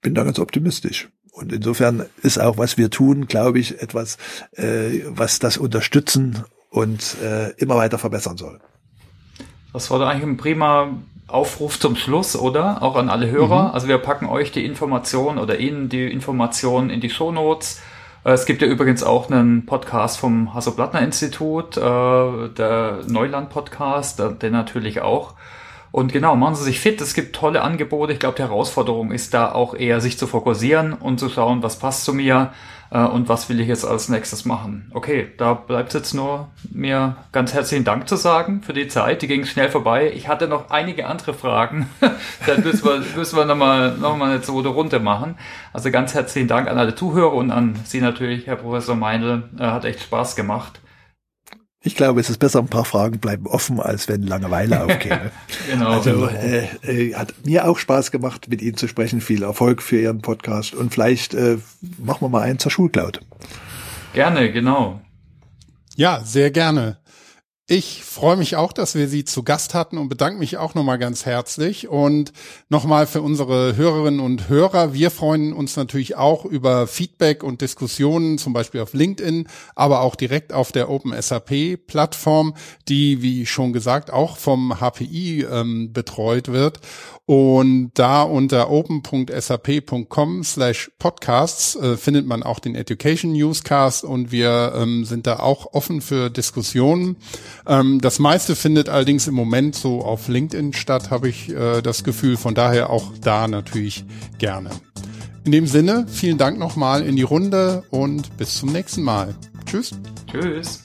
bin da ganz optimistisch. Und insofern ist auch, was wir tun, glaube ich, etwas, äh, was das unterstützen und äh, immer weiter verbessern soll. Das war doch eigentlich ein prima Aufruf zum Schluss, oder? Auch an alle Hörer. Mhm. Also wir packen euch die Informationen oder Ihnen die Informationen in die Shownotes. Äh, es gibt ja übrigens auch einen Podcast vom Hasso-Plattner-Institut, äh, der Neuland-Podcast, der natürlich auch. Und genau, machen Sie sich fit, es gibt tolle Angebote. Ich glaube, die Herausforderung ist da auch eher, sich zu fokussieren und zu schauen, was passt zu mir äh, und was will ich jetzt als nächstes machen. Okay, da bleibt jetzt nur mir ganz herzlichen Dank zu sagen für die Zeit. Die ging schnell vorbei. Ich hatte noch einige andere Fragen. da müssen wir, müssen wir nochmal noch mal eine zweite Runde machen. Also ganz herzlichen Dank an alle Zuhörer und an Sie natürlich, Herr Professor Meindl. Äh, hat echt Spaß gemacht. Ich glaube, es ist besser, ein paar Fragen bleiben offen, als wenn Langeweile aufkäme. genau. Also äh, äh, hat mir auch Spaß gemacht, mit Ihnen zu sprechen. Viel Erfolg für Ihren Podcast und vielleicht äh, machen wir mal einen zur Schulcloud. Gerne, genau. Ja, sehr gerne. Ich freue mich auch, dass wir Sie zu Gast hatten und bedanke mich auch nochmal ganz herzlich. Und nochmal für unsere Hörerinnen und Hörer, wir freuen uns natürlich auch über Feedback und Diskussionen, zum Beispiel auf LinkedIn, aber auch direkt auf der Open SAP Plattform, die, wie schon gesagt, auch vom HPI ähm, betreut wird. Und da unter open.sap.com slash podcasts äh, findet man auch den Education Newscast und wir ähm, sind da auch offen für Diskussionen. Ähm, das meiste findet allerdings im Moment so auf LinkedIn statt, habe ich äh, das Gefühl. Von daher auch da natürlich gerne. In dem Sinne, vielen Dank nochmal in die Runde und bis zum nächsten Mal. Tschüss. Tschüss.